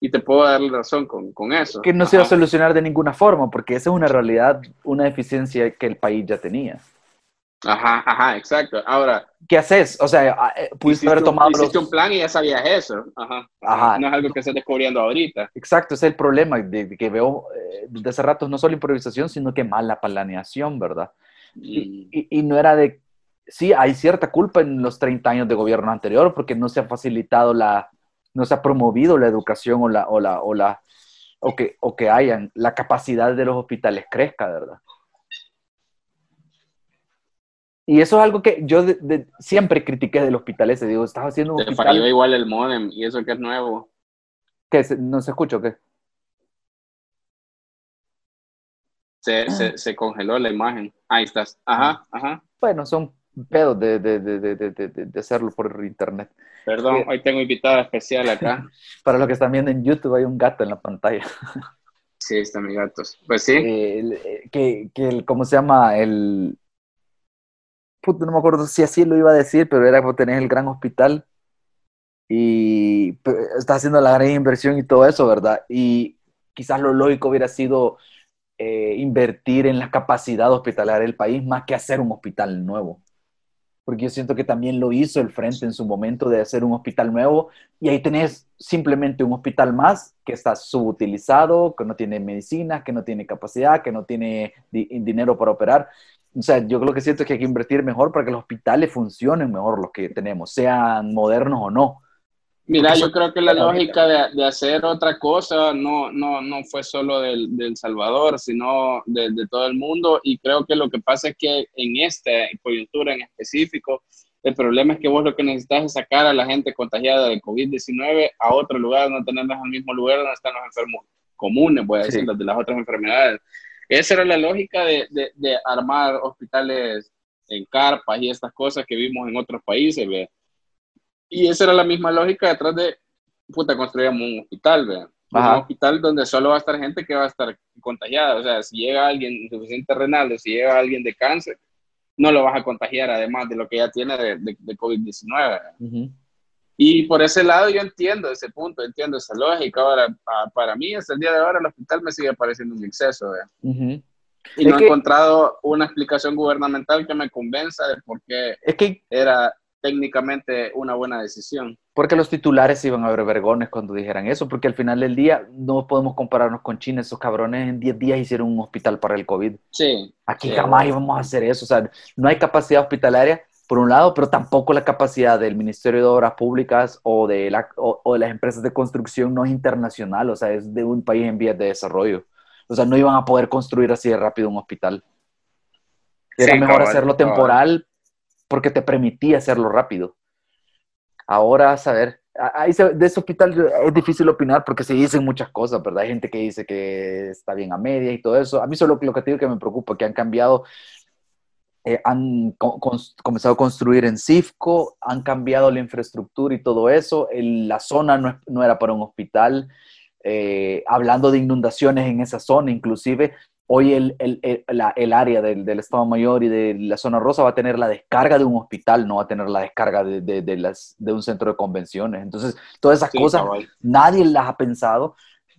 C: y te puedo dar razón con, con eso.
B: Que no se va a solucionar de ninguna forma, porque esa es una realidad, una deficiencia que el país ya tenía.
C: Ajá, ajá, exacto. Ahora,
B: ¿qué haces? O sea, ah, eh, pudiste haber tomado.
C: Hiciste un plan y ya sabías eso. Ajá, ajá. No es algo que estés descubriendo ahorita.
B: Exacto, ese es el problema de, que veo eh, desde hace rato, no solo improvisación, sino que mala planeación, ¿verdad? Y, no era de, sí, hay cierta culpa en los 30 años de gobierno anterior porque no se ha facilitado la, no se ha promovido la educación o la, o la, o la, o que, o que hayan, la capacidad de los hospitales crezca, ¿verdad? Y eso es algo que yo siempre critiqué del hospital ese. Digo, estaba haciendo un
C: Te falló igual el modem y eso que es nuevo.
B: ¿Qué? ¿No se escucha o qué?
C: Se, se, congeló la imagen. Ahí estás. Ajá, ajá.
B: Bueno, son pedos de, de, de, hacerlo por internet.
C: Perdón, hoy tengo invitada especial acá.
B: Para los que están viendo en YouTube, hay un gato en la pantalla.
C: Sí, está mi gato. Pues sí.
B: Eh, que, que ¿cómo se llama? El... Puto, no me acuerdo si así lo iba a decir, pero era porque tenés el gran hospital y está haciendo la gran inversión y todo eso, ¿verdad? Y quizás lo lógico hubiera sido eh, invertir en la capacidad hospitalaria del país más que hacer un hospital nuevo. porque yo siento que también lo hizo el Frente en su momento de hacer un hospital nuevo y ahí tenés simplemente un hospital más que está subutilizado, que no tiene medicinas, que no tiene capacidad, que no tiene dinero para operar. O sea, yo creo que siento que hay que invertir mejor para que los hospitales funcionen mejor los que tenemos, sean modernos o no.
C: Mira, yo creo que la lógica de, de, hacer otra cosa no, no, no fue solo del, del Salvador, sino de, de, todo el mundo. Y creo que lo que pasa es que en esta coyuntura en específico, el problema es que vos lo que necesitas es sacar a la gente contagiada de COVID-19 a otro lugar, no tenerlas al mismo lugar donde están los enfermos comunes, voy a decir, de las otras enfermedades. Esa era la lógica de, de armar hospitales en carpas y estas cosas que vimos en otros países. ¿ve? Y esa era la misma lógica detrás de, puta, construíamos un hospital, ¿verdad? Un hospital donde solo va a estar gente que va a estar contagiada. O sea, si llega alguien insuficiente renal o si llega alguien de cáncer, no lo vas a contagiar además de lo que ya tiene de, de, COVID-19. Y por ese lado yo entiendo ese punto, entiendo esa lógica. Ahora, para, mí, hasta el día de ahora, el hospital me sigue pareciendo un exceso. Y no he encontrado una explicación gubernamental que me convenza de por qué
B: es que,
C: era técnicamente una buena decisión.
B: Porque los titulares iban a ver vergones cuando dijeran eso, porque al final del día no podemos compararnos con China, esos cabrones en 10 días hicieron un hospital para el COVID.
C: Sí.
B: Aquí jamás íbamos a hacer eso, o sea, no hay capacidad hospitalaria por un lado, pero tampoco la capacidad del Ministerio de Obras Públicas o de, la, o, de las empresas de construcción no es internacional, o sea, es de un país en vías de desarrollo. O sea, no iban a poder construir así de rápido un hospital. Era mejor hacerlo temporal porque te permitía hacerlo rápido. Ahora, saber, ahí de ese hospital es difícil opinar porque se dicen muchas cosas, ¿verdad? Hay gente que dice que está bien a media y todo eso. A mí solo lo que te digo que me preocupa, que han cambiado, eh, han comenzado a construir en CIFCO, han cambiado la infraestructura y todo eso. la zona no, no, era para un hospital. Eh, hablando de inundaciones en esa zona, inclusive hoy el, el, el, área del, del, Estado Mayor y de la zona rosa va a tener la descarga de un hospital, no va a tener la descarga de, de, de las, de un centro de convenciones. Entonces, todas esas cosas nadie las ha pensado,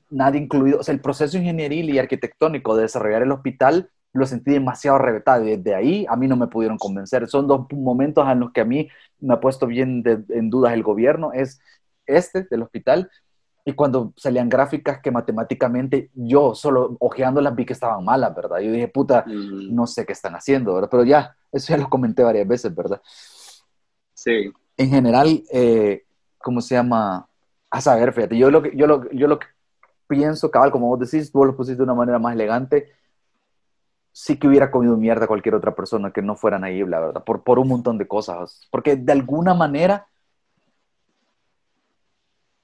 B: nadie incluido. O sea, el proceso ingenieril y arquitectónico de desarrollar el hospital lo sentí demasiado arrebatado y desde ahí a mí no me pudieron convencer. Son dos momentos en los que a mí me ha puesto bien en dudas el gobierno. Es este del hospital y cuando salían gráficas que matemáticamente yo solo ojeándolas vi que estaban malas, ¿verdad? Yo dije, puta, mm. no sé qué están haciendo, ¿verdad? Pero ya, eso ya lo comenté varias veces, ¿verdad?
C: Sí.
B: En general, eh, ¿cómo se llama? A saber, fíjate, yo lo que, yo lo, yo lo que pienso, cabal, como vos decís, tú lo pusiste de una manera más elegante, sí que hubiera comido mierda cualquier otra persona que no fuera naive, la verdad, por, por un montón de cosas. Porque de alguna manera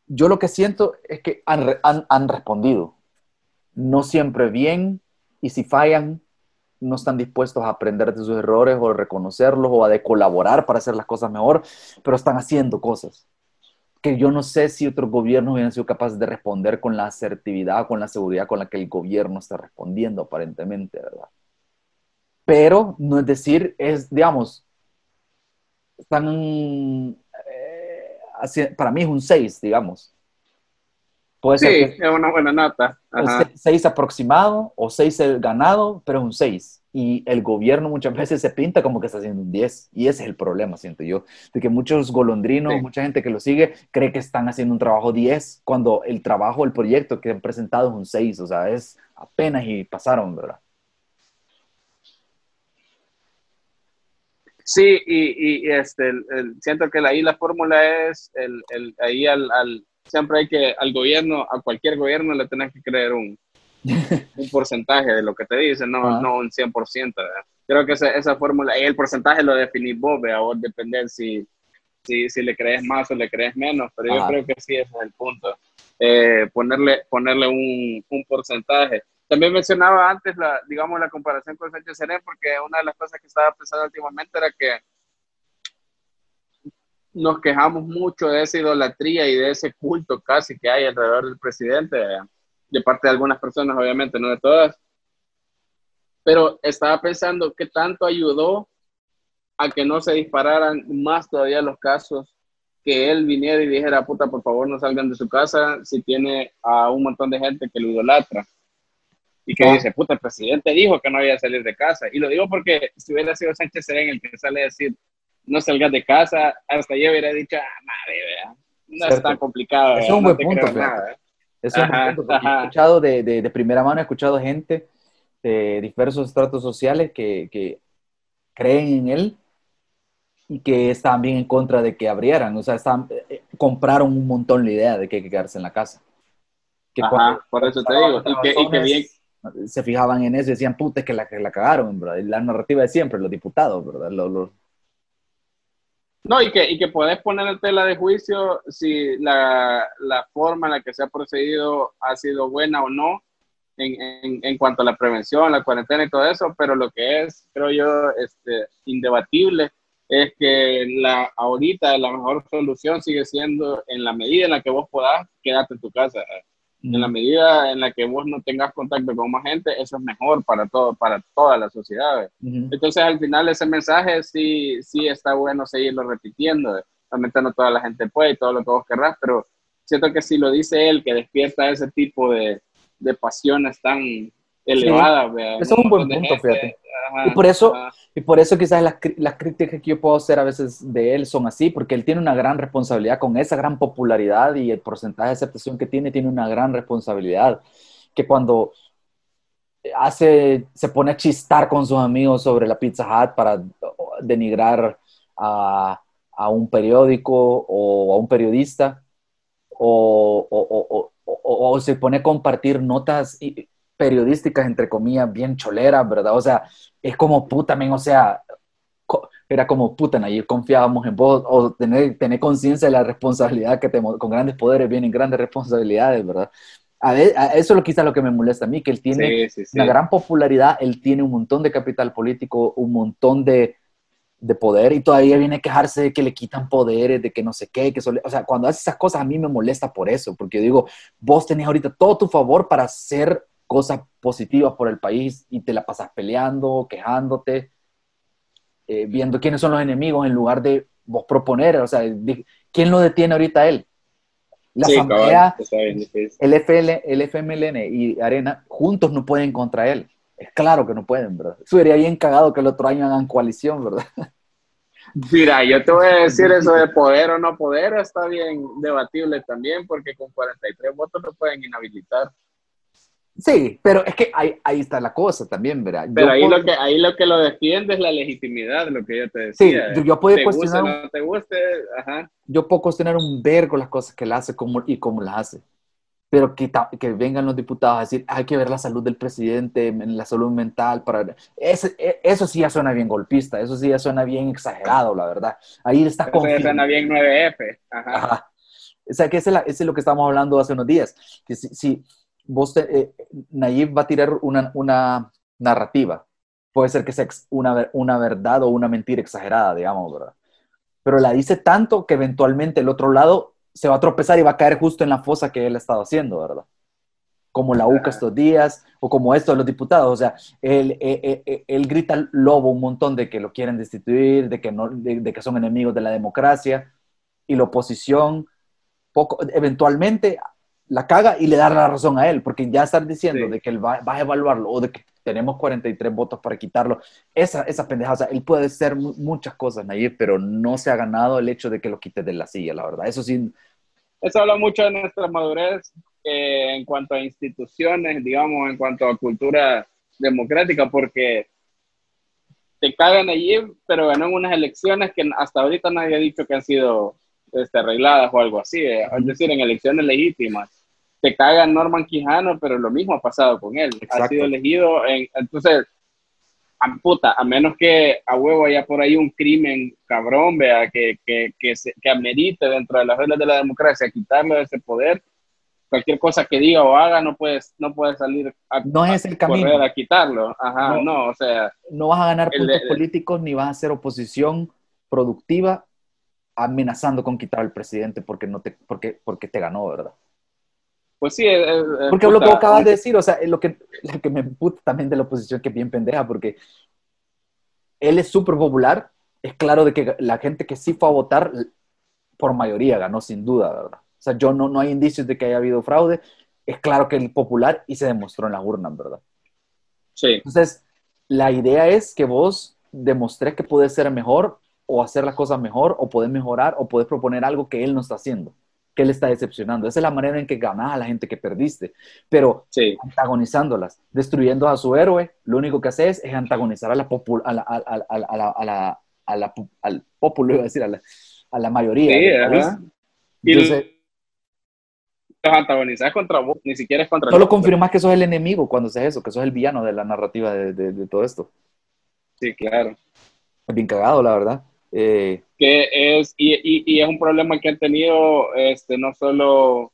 B: yo lo que siento es que han, han, respondido. No siempre bien, y si fallan, no están dispuestos a aprender de sus errores o a reconocerlos o a colaborar para hacer las cosas mejor, pero están haciendo cosas que yo no sé si otros gobiernos hubieran sido capaces de responder con la asertividad, con la seguridad con la que el gobierno está respondiendo aparentemente, ¿verdad? Pero no es decir, es, digamos, están para mí es un 6, digamos.
C: Puede sí, ser es una buena nota.
B: 6 aproximado o 6 ganado, pero es un 6. Y el gobierno muchas veces se pinta como que está haciendo un 10. Y ese es el problema, siento yo. De que muchos golondrinos, mucha gente que lo sigue, cree que están haciendo un trabajo 10, cuando el trabajo, el proyecto que han presentado es un 6. O sea, es apenas y pasaron, ¿verdad?
C: Sí, y, y este, siento que ahí la fórmula es, el, el, ahí al, al, siempre hay que, al gobierno, a cualquier gobierno le tenés que creer un, un porcentaje de lo que te dicen, no, no un 100%. Creo que esa, esa fórmula, y el porcentaje lo definís vos, a vos depender si, si, si, le crees más o le crees menos, pero yo creo que sí, ese es el punto. Eh, ponerle, ponerle un, un porcentaje. También mencionaba antes, la, digamos, la comparación con Sánchez Serén, porque una de las cosas que estaba pensando últimamente era que nos quejamos mucho de esa idolatría y de ese culto casi que hay alrededor del presidente, de parte de algunas personas, obviamente, no de todas. Pero estaba pensando qué tanto ayudó a que no se dispararan más todavía los casos, que él viniera y dijera, puta, por favor no salgan de su casa si tiene a un montón de gente que lo idolatra y que dice, puta, el presidente dijo que no había que salir de casa. Y lo digo porque si hubiera sido Sánchez Serén el que sale a decir, no salgas de casa, hasta yo hubiera dicho, ah, madre, vea, no es tan complicado.
B: Es un buen punto, Es un buen punto, he escuchado de, de, de, primera mano, he escuchado gente de diversos estratos sociales que, que creen en él y que están bien en contra de que abrieran, o sea, están, eh, compraron un montón la idea de que hay que quedarse en la casa.
C: Que Ajá, por eso te digo, y que, y que bien
B: se fijaban en eso y decían, puta, es que la, que la cagaron. La narrativa de siempre, los diputados, ¿verdad? Los,
C: No, y que, y que podés poner en tela de juicio si la, la, forma en la que se ha procedido ha sido buena o no en, en, en, cuanto a la prevención, la cuarentena y todo eso, pero lo que es, creo yo, este, indebatible es que la, ahorita la mejor solución sigue siendo en la medida en la que vos podás, quedarte en tu casa. En la medida en la que vos no tengas contacto con más gente, eso es mejor para todo, para toda la sociedad. Entonces, al final, ese mensaje sí, sí está bueno seguirlo repitiendo. Realmente no toda la gente puede y todo lo que vos querrás, pero siento que si lo dice él, que despierta ese tipo de, de pasiones tan elevadas.
B: Eso es un buen punto, fíjate. y por eso, y por eso quizás las, las, críticas que yo puedo hacer a veces de él son así, porque él tiene una gran responsabilidad con esa gran popularidad y el porcentaje de aceptación que tiene, tiene una gran responsabilidad. Que cuando hace, se pone a chistar con sus amigos sobre la Pizza Hut para denigrar a, a un periódico o a un periodista, o, o, o, o, se pone a compartir notas periodísticas, entre comillas, bien choleras, ¿verdad? O sea, es como puta, men, o sea, era como puta, ayer confiábamos en vos, o tener, tener conciencia de la responsabilidad que tenemos, con grandes poderes vienen grandes responsabilidades, ¿verdad? A, eso es lo quizá lo que me molesta a mí, que él tiene una gran popularidad, él tiene un montón de capital político, un montón de, de poder y todavía viene a quejarse de que le quitan poderes, de que no sé qué, que o sea, cuando hace esas cosas a mí me molesta por eso, porque yo digo, vos tenés ahorita todo tu favor para ser cosas positivas por el país y te la pasas peleando, quejándote, eh, viendo quiénes son los enemigos en lugar de vos proponer, o sea, ¿quién lo detiene ahorita él? La Asamblea, el, FL, el FMLN y Arena juntos no pueden contra él. Es claro que no pueden, ¿verdad? Sería bien cagado que el otro año hagan coalición, ¿verdad?
C: Mira, yo te voy a decir eso de poder o no poder, está bien debatible también, porque con 43 votos no pueden inhabilitar.
B: Sí, pero es que ahí, ahí está la cosa también, ¿verdad?
C: Pero ahí, lo que, ahí lo que lo defiende es la legitimidad, lo que yo te decía.
B: Sí, yo, puedo cuestionar.
C: no te guste, ajá.
B: Yo puedo cuestionar un vergo las cosas que él hace como, y cómo las hace. Pero que, que vengan los diputados a decir, hay que ver la salud del presidente, la salud mental, para... Ese, e, eso sí ya suena bien golpista, eso sí ya suena bien exagerado, la verdad. Ahí está
C: Eso ya suena bien 9F, ajá. ajá.
B: O sea, que ese, es lo que estábamos hablando hace unos días. Que si, si vos, eh, Nayib va a tirar una, una, narrativa. Puede ser que sea una, una verdad o una mentira exagerada, digamos, ¿verdad? Pero la dice tanto que eventualmente el otro lado se va a tropezar y va a caer justo en la fosa que él ha estado haciendo, ¿verdad? Como la UCA estos días, o como esto de los diputados. O sea, él, él, él, él, grita lobo un montón de que lo quieren destituir, de que, no, de, de que son enemigos de la democracia, y la oposición, poco, eventualmente la caga y le da la razón a él, porque ya estar diciendo de que él va, va, a evaluarlo o de que tenemos 43 votos para quitarlo, esa, esa pendeja, o sea, él puede ser muchas cosas, Nayib, pero no se ha ganado el hecho de que lo quite de la silla, la verdad. Eso sí.
C: Eso habla mucho de nuestra madurez eh, en cuanto a instituciones, digamos, en cuanto a cultura democrática, porque te cagan Nayib, pero ganó en unas elecciones que hasta ahorita nadie ha dicho que han sido este, arregladas o algo así, eh, es decir, en elecciones legítimas. Te caga Norman Quijano, pero lo mismo ha pasado con él. Ha sido elegido, en, entonces, a, puta, a menos que a huevo haya por ahí un crimen cabrón, vea, que, que, que, se, que amerite dentro de las reglas de la democracia quitarle ese poder, cualquier cosa que diga o haga no puedes no puedes salir
B: a, no es el camino.
C: correr a quitarlo ajá no, no, o sea
B: no vas a ganar puntos políticos ni vas a hacer oposición productiva amenazando con quitar al presidente porque, no te, porque, porque te ganó, ¿verdad?
C: Pues sí, es, es,
B: porque puta, lo que acabas de decir, o sea, lo que, lo que me puta también de la oposición que es bien pendeja, porque él es súper popular, es claro de que la gente que sí fue a votar, por mayoría ganó sin duda, ¿verdad? O sea, yo no, no hay indicios de que haya habido fraude, es claro que el popular y se demostró en las urnas, ¿verdad?
C: Sí.
B: Entonces, la idea es que vos demostrés que puedes ser mejor o hacer las cosas mejor, o poder mejorar, o poder proponer algo que él no está haciendo, que él está decepcionando. Esa es la manera en que ganas a la gente que perdiste, pero
C: Sí.
B: antagonizándolas, destruyendo a su héroe, lo único que haces es antagonizar a la al populo, iba a decir, a la, a la mayoría.
C: Sí. Y
B: Entonces,
C: los antagonizás contra vos, ni siquiera es contra
B: solo confirmas que sos el enemigo cuando haces eso, que sos el villano de la narrativa de, de- de todo esto.
C: Sí, claro.
B: Es bien cagado, la verdad. Eh,
C: que es, y, y, y es un problema que han tenido este, no solo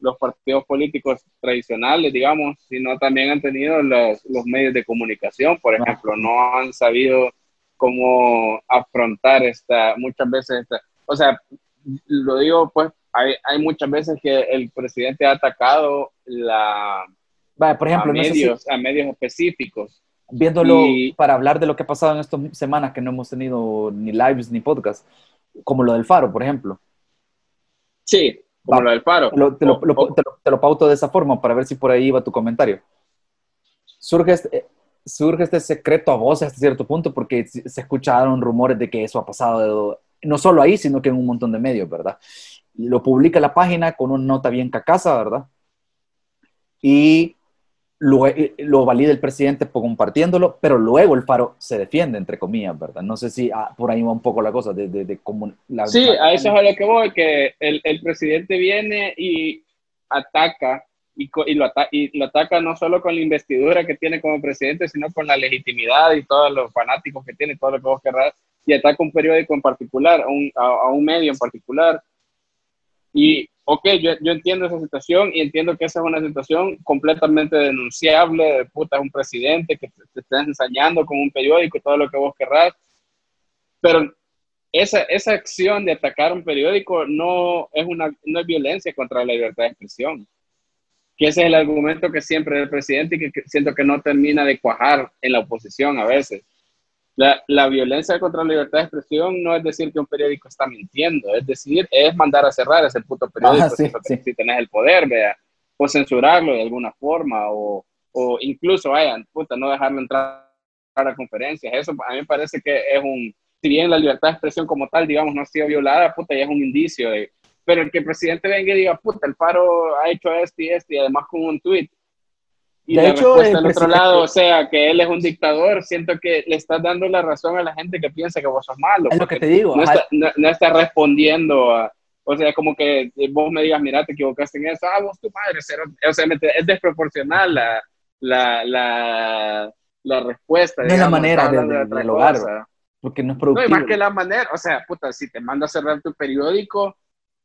C: los partidos políticos tradicionales, digamos, sino también han tenido los, los medios de comunicación, por ejemplo, no han sabido cómo afrontar esta, muchas veces, esta, o sea, lo digo, pues, hay, hay muchas veces que el presidente ha atacado la,
B: por
C: a,
B: ejemplo, no sé si-
C: medios, a medios específicos.
B: Viéndolo
C: Y-
B: para hablar de lo que ha pasado en estas semanas que no hemos tenido ni lives ni podcast, como lo del Faro, por ejemplo.
C: Sí, como
B: Va.
C: lo del paro.
B: Te lo, te lo-
C: O-
B: lo-
C: o-
B: te te lo pauto de esa forma para ver si por ahí va tu comentario. Surge este, surge este secreto a voz hasta cierto punto porque se se escucharon rumores de que eso ha pasado, no solo ahí, sino que en un montón de medios, ¿verdad? Lo publica la página con una nota bien cacasa, ¿verdad? Y lo, eh, lo valida el presidente por compartiéndolo, pero luego el Faro se defiende, entre comillas, ¿verdad? No sé si ah, por ahí va un poco la cosa de, de, de cómo la...
C: Sí, a eso es a lo que voy, que el, el presidente viene y ataca, y, y, lo ata- y lo ataca no solo con la investidura que tiene como presidente, sino con la legitimidad y todos los fanáticos que tiene, todo lo que vos querrás, y ataca un periódico en particular, un, a, a un medio en particular. Y, ok, yo, yo entiendo esa situación y entiendo que esa es una situación completamente denunciable, de puta, es un presidente que te, te está ensañando con un periódico todo lo que vos querrás, pero esa, esa acción de atacar un periódico no es, una, no es violencia contra la libertad de expresión. Que ese es el argumento que siempre del presidente y que siento que no termina de cuajar en la oposición a veces. La, la violencia contra la libertad de expresión no es decir que un periódico está mintiendo, es decir, es mandar a cerrar ese puto periódico
B: Ah, sí,
C: si,
B: sí.
C: si tenés el poder, vea, o censurarlo de alguna forma, o, o incluso, vayan, puta, no dejarlo entrar a conferencias. Eso a mí me parece que es un, si bien la libertad de expresión como tal, digamos, no ha sido violada, puta, ya es un indicio de, pero el que el presidente venga y diga, puta, el paro ha hecho esto y esto, y además con un tweet, y
B: De
C: la
B: hecho,
C: respuesta del otro lado, o sea, que él es un dictador, siento que le estás dando la razón a la gente que piensa que vos sos malo.
B: Es lo que te digo.
C: no está, no, no está respondiendo a, o sea, como que vos me digas, mira, te equivocaste en eso, ah, vos tu madre, cero. o sea, es desproporcional la, la, la, la respuesta.
B: No es la
C: digamos,
B: manera de- de dialogar,
C: cosa.
B: porque no es
C: No, y
B: productivo.
C: más que la manera, o sea, puta, si te manda a cerrar tu periódico,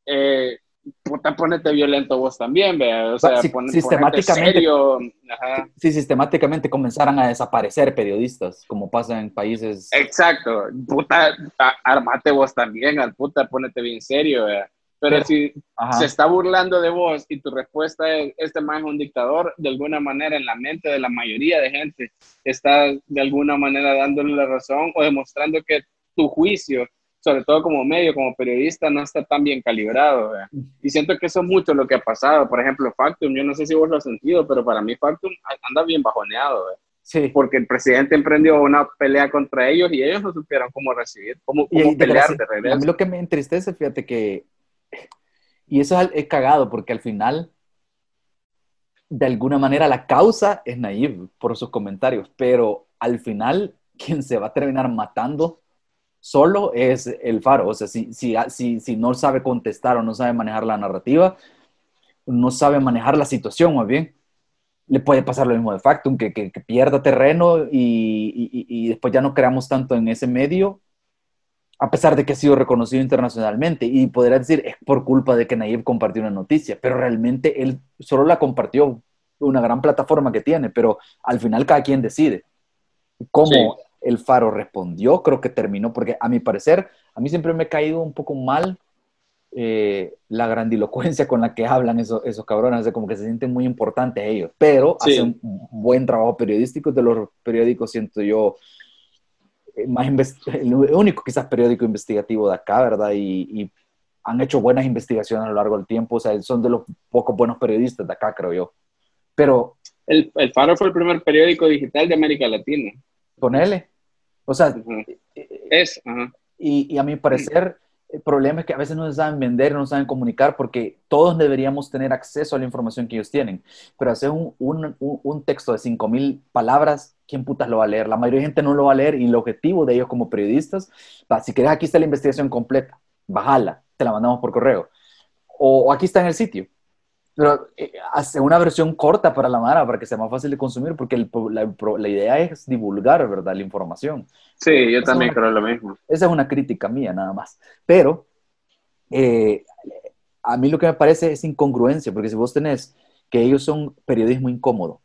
C: eh, puta, ponete violento vos también, vea, o sea,
B: Si-
C: pon-
B: sistemáticamente-
C: serio, ajá.
B: si sistemáticamente comenzaran a desaparecer periodistas, como pasa en países...
C: Exacto, puta, a- armate vos también, al puta, ponete bien serio, vea. Pero,
B: Pero-
C: si
B: Ajá.
C: se está burlando de vos y tu respuesta es, este man es un dictador, de alguna manera en la mente de la mayoría de gente está de alguna manera dándole la razón o demostrando que tu juicio, sobre todo como medio, como periodista, no está tan bien calibrado. Y siento que eso es mucho lo que ha pasado. Por ejemplo, Factum, yo no sé si vos lo has sentido, pero para mí Factum anda bien bajoneado. vea
B: Sí.
C: porque el presidente emprendió una pelea contra ellos y ellos no supieron cómo recibir, cómo,
B: Y
C: cómo
B: de
C: pelear de
B: A mí
C: regreso.
B: lo que me entristece, fíjate que... Y eso es, es cagado, porque al final, de alguna manera, la causa es Nayib por sus comentarios, pero al final, quien se va a terminar matando solo es el faro. O sea, si, si, si, si no sabe contestar o no sabe manejar la narrativa, no sabe manejar la situación, más bien. Le puede pasar lo mismo de Factum, que, que, pierda terreno y, y, y después ya no creamos tanto en ese medio a pesar de que ha sido reconocido internacionalmente. Y podría decir, es por culpa de que Nayib compartió una noticia, pero realmente él solo la compartió, una gran plataforma que tiene, pero al final cada quien decide. Cómo. El Faro respondió, creo que terminó, porque a mi parecer, a mí siempre me ha caído un poco mal eh, la grandilocuencia con la que hablan esos, esos cabrones, o sea, como que se sienten muy importantes ellos, pero
C: Sí.
B: hacen un buen trabajo periodístico, de los periódicos siento yo eh, más el único quizás periódico investigativo de acá, ¿verdad? Y, y han hecho buenas investigaciones a lo largo del tiempo, o sea, son de los pocos buenos periodistas de acá, creo yo. Pero
C: El, el Faro fue el primer periódico digital de América Latina.
B: Ponele, o sea,
C: Ujú.
B: eh,
C: Es.
B: Y, y a mi parecer, el problema es que a veces no saben vender, no saben comunicar, porque todos deberíamos tener acceso a la información que ellos tienen. Pero hacer un, un, un texto de 5.000 palabras, ¿quién putas lo va a leer? La mayoría de gente no lo va a leer y el objetivo de ellos como periodistas, va, si querés, aquí está la investigación completa, bájala, te la mandamos por correo. O, aquí está en el sitio. Pero eh, hace una versión corta para la Mara, para que sea más fácil de consumir, porque el, la, la, idea es divulgar, ¿verdad? La información.
C: Sí, yo también creo lo mismo.
B: Esa es una crítica mía, nada más. Pero eh, a mí lo que me parece es incongruencia, porque si vos tenés que ellos son periodismo incómodo,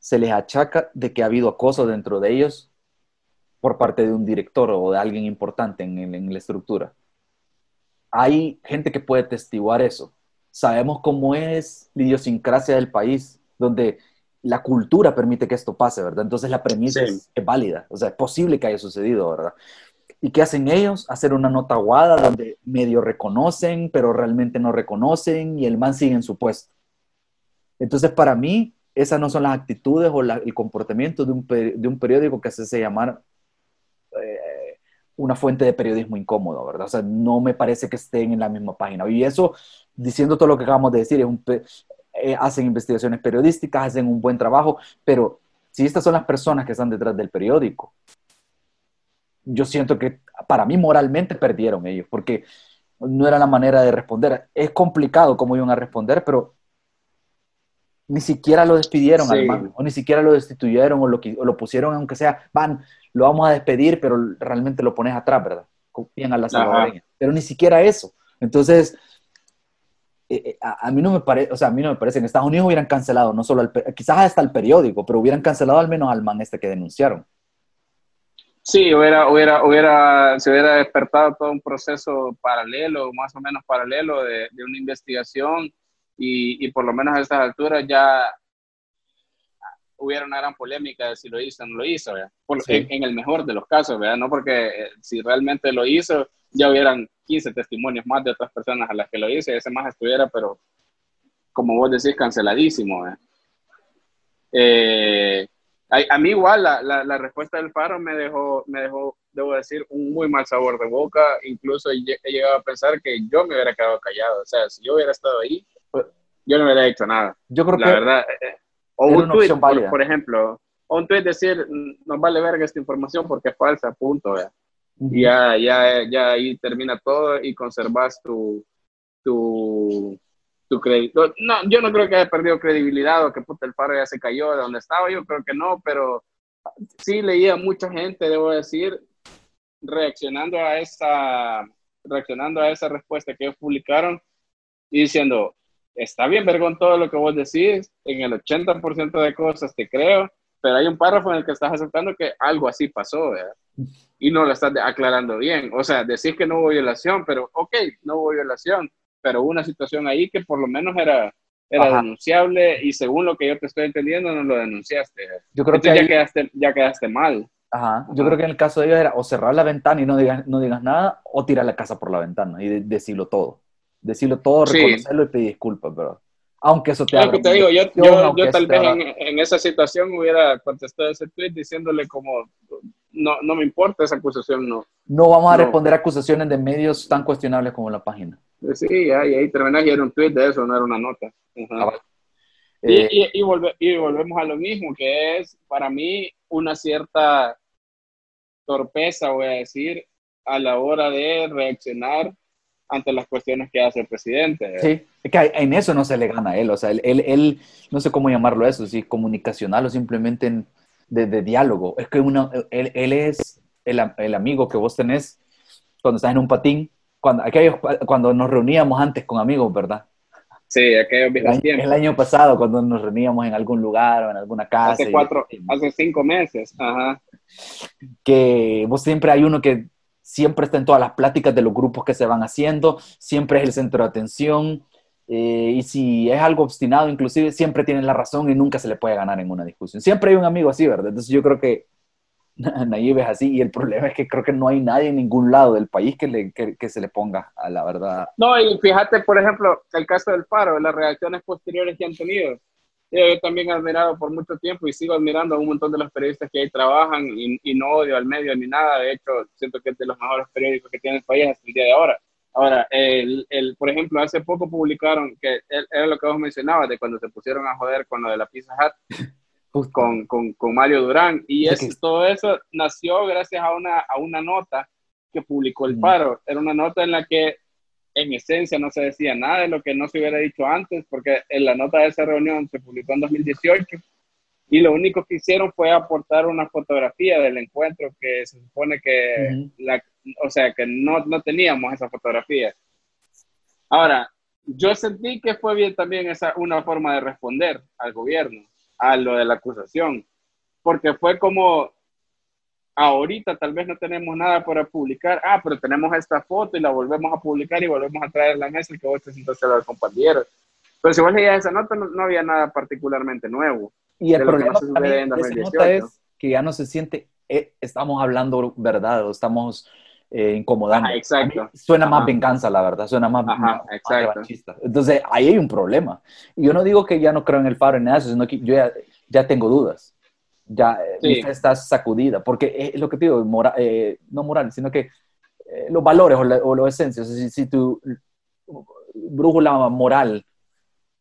B: se les achaca de que ha habido acoso dentro de ellos por parte de un director o de alguien importante en, en la estructura. Hay gente que puede testiguar eso. Sabemos cómo es la idiosincrasia del país, donde la cultura permite que esto pase, ¿verdad? Entonces la premisa es, es, válida, o sea, es posible que haya sucedido, ¿verdad? ¿Y qué hacen ellos? Hacer una nota aguada donde medio reconocen, pero realmente no reconocen y el man sigue en su puesto. Entonces, para mí, esas no son las actitudes o la, el comportamiento de un, de un, periódico que se hace llamar una fuente de periodismo incómodo, ¿verdad? O sea, no me parece que estén en la misma página. Y eso, diciendo todo lo que acabamos de decir, es un, eh, hacen investigaciones periodísticas, hacen un buen trabajo, pero si estas son las personas que están detrás del periódico, yo siento que para mí moralmente perdieron ellos, porque no era la manera de responder. Es complicado cómo iban a responder, pero ni siquiera lo despidieron sí. al man, o ni siquiera lo destituyeron, o lo, o lo, pusieron, aunque sea, van, lo vamos a despedir, pero realmente lo pones atrás, ¿verdad? Bien a la salvadoreña. Pero ni siquiera eso. Entonces, eh, eh, a, a, mí no me parece, o sea, a mí no me parece, en Estados Unidos hubieran cancelado, no solo, el, quizás hasta el periódico, pero hubieran cancelado al menos al man este que denunciaron.
C: Sí, hubiera, hubiera, hubiera, se hubiera despertado todo un proceso paralelo, más o menos paralelo de, de una investigación y, y, por lo menos a estas alturas ya hubiera una gran polémica de si lo hizo o no lo hizo, por, sí. en, en, el mejor de los casos, ¿verdad? No porque eh, si realmente lo hizo, ya hubieran 15 testimonios más de otras personas a las que lo hizo y ese más estuviera, pero como vos decís, canceladísimo. Eh, a, a, mí igual la, la, la, respuesta del Faro me dejó, me dejó, debo decir, un muy mal sabor de boca. Incluso he llegado a pensar que yo me hubiera quedado callado. O sea, si yo hubiera estado ahí, yo no hubiera dicho nada.
B: Yo creo
C: la
B: que
C: verdad. Eh, o un tweet, por, por, ejemplo, o un tweet decir, nos vale verga esta información porque es falsa, punto. Uh -huh. Ya, ya, ya ahí termina todo y conservas tu, tu, tu crédito. No, yo no creo que haya perdido credibilidad o que puta, el faro ya se cayó de donde estaba, yo creo que no, pero sí leía mucha gente, debo decir, reaccionando a esa, reaccionando a esa respuesta que ellos publicaron y diciendo, está bien, vergón, todo lo que vos decís, en el 80% de cosas te creo, pero hay un párrafo en el que estás aceptando que algo así pasó, ¿verdad? Y no lo estás aclarando bien. O sea, decís que no hubo violación, pero ok, no hubo violación, pero hubo una situación ahí que por lo menos era, era denunciable y según lo que yo te estoy entendiendo, no lo denunciaste.
B: Yo creo
C: Entonces
B: que
C: ya, quedaste, ya quedaste mal.
B: Ajá. Yo Ajá. creo que en el caso de ellos era o cerrar la ventana y no digas, no digas nada, o tirar la casa por la ventana y de decirlo todo. Decirlo todo, reconocerlo sí. y pedir disculpas, pero aunque eso te,
C: que te digo, yo, yo, yo tal vez en, en, esa situación hubiera contestado ese tweet diciéndole como no, no me importa esa acusación, no.
B: No vamos a no. responder acusaciones de medios tan cuestionables como la página.
C: Sí, ya, y ahí terminas y era un tweet de eso, no era una nota. Ah, eh, y, y, y, volve, y, volvemos a lo mismo, que es para mí una cierta torpeza, voy a decir, a la hora de reaccionar ante las cuestiones que hace el presidente.
B: Sí, es que en eso no se le gana a él, o sea, él, él, él no sé cómo llamarlo eso, si comunicacional o simplemente en, de, de, diálogo. Es que uno, él, él es el, el, amigo que vos tenés cuando estás en un patín, cuando, aquellos, cuando nos reuníamos antes con amigos, ¿verdad?
C: Sí, aquellos viejos
B: tiempos. El año pasado, cuando nos reuníamos en algún lugar o en alguna casa.
C: Hace cuatro, y, hace cinco meses, ajá.
B: Que vos siempre hay uno que siempre está en todas las pláticas de los grupos que se van haciendo, siempre es el centro de atención, eh, y si es algo obstinado, inclusive, siempre tiene la razón y nunca se le puede ganar en una discusión. Siempre hay un amigo así, ¿verdad? Entonces yo creo que Nayib es así, y el problema es que creo que no hay nadie en ningún lado del país que, le, que, que se le ponga a la verdad.
C: No, y fíjate, por ejemplo, el caso del paro, las reacciones posteriores que han tenido. Yo también he admirado por mucho tiempo y sigo admirando a un montón de los periodistas que ahí trabajan y, no odio al medio ni nada. De hecho, siento que es de los mejores periódicos que tiene el país hasta el día de ahora. Ahora, el, el, por ejemplo, hace poco publicaron que era lo que vos mencionabas de cuando se pusieron a joder con lo de la Pizza Hut con, con, con, Mario Durán. Y es, todo eso nació gracias a una, a una nota que publicó el Paro. Era una nota en la que en esencia no se decía nada de lo que no se hubiera dicho antes, porque en la nota de esa reunión se publicó en 2018 y lo único que hicieron fue aportar una fotografía del encuentro que se supone que, la, o sea, que no, no teníamos esa fotografía. Ahora, yo sentí que fue bien también esa una forma de responder al gobierno, a lo de la acusación, porque fue como, ahorita tal vez no tenemos nada para publicar, ah, pero tenemos esta foto y la volvemos a publicar y volvemos a traer a la mesa y que vos te sientas al compañero. Pero si vos leías esa nota, no, había nada particularmente nuevo.
B: Y el problema de esa nota es que ya no se siente, eh, estamos hablando verdad o estamos eh, incomodando.
C: exacto.
B: Suena más venganza, la verdad, suena más, Ajá, exacto. Entonces, ahí hay un problema. Y yo no digo que ya no creo en el faro en eso, sino que yo ya, ya tengo dudas ya eh, estás sacudida, porque es lo que te digo, eh, no moral, sino que eh, los valores o, los esencias, si, si, tu brújula moral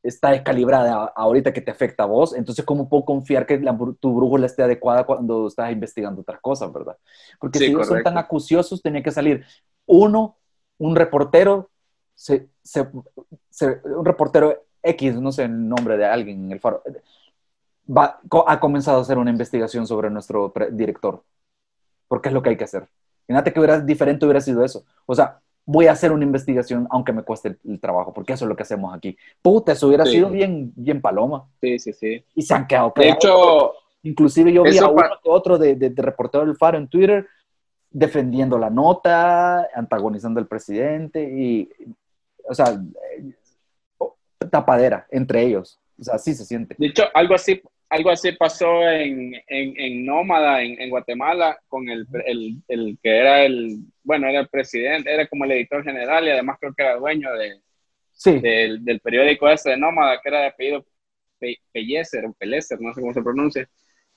B: está descalibrada ahorita que te afecta a vos, entonces ¿cómo puedo confiar que tu brújula esté adecuada cuando estás investigando otras cosas, verdad? Porque si ellos son tan acuciosos, tenía que salir uno, un reportero, se, se, un reportero X, no sé el nombre de alguien en el faro, va, ha comenzado a hacer una investigación sobre nuestro director. Porque es lo que hay que hacer. Imagínate que hubiera diferente hubiera sido eso. O sea, voy a hacer una investigación aunque me cueste el, trabajo, porque eso es lo que hacemos aquí. Puta, eso hubiera sido bien, bien paloma.
C: Sí, sí, sí.
B: Y se han quedado De hecho, inclusive yo vi a uno otro de, de, reportero del Faro en Twitter defendiendo la nota, antagonizando al presidente y, o sea, eh, tapadera entre ellos. O sea, así se siente.
C: De hecho, algo así, algo así pasó en, en, en Nómada, en, en, Guatemala, con el, el, el, que era el, bueno, era el presidente, era como el editor general y además creo que era dueño de, sí. del, del, periódico ese de Nómada, que era de apellido Pellecer, o Pellecer, no sé cómo se pronuncia.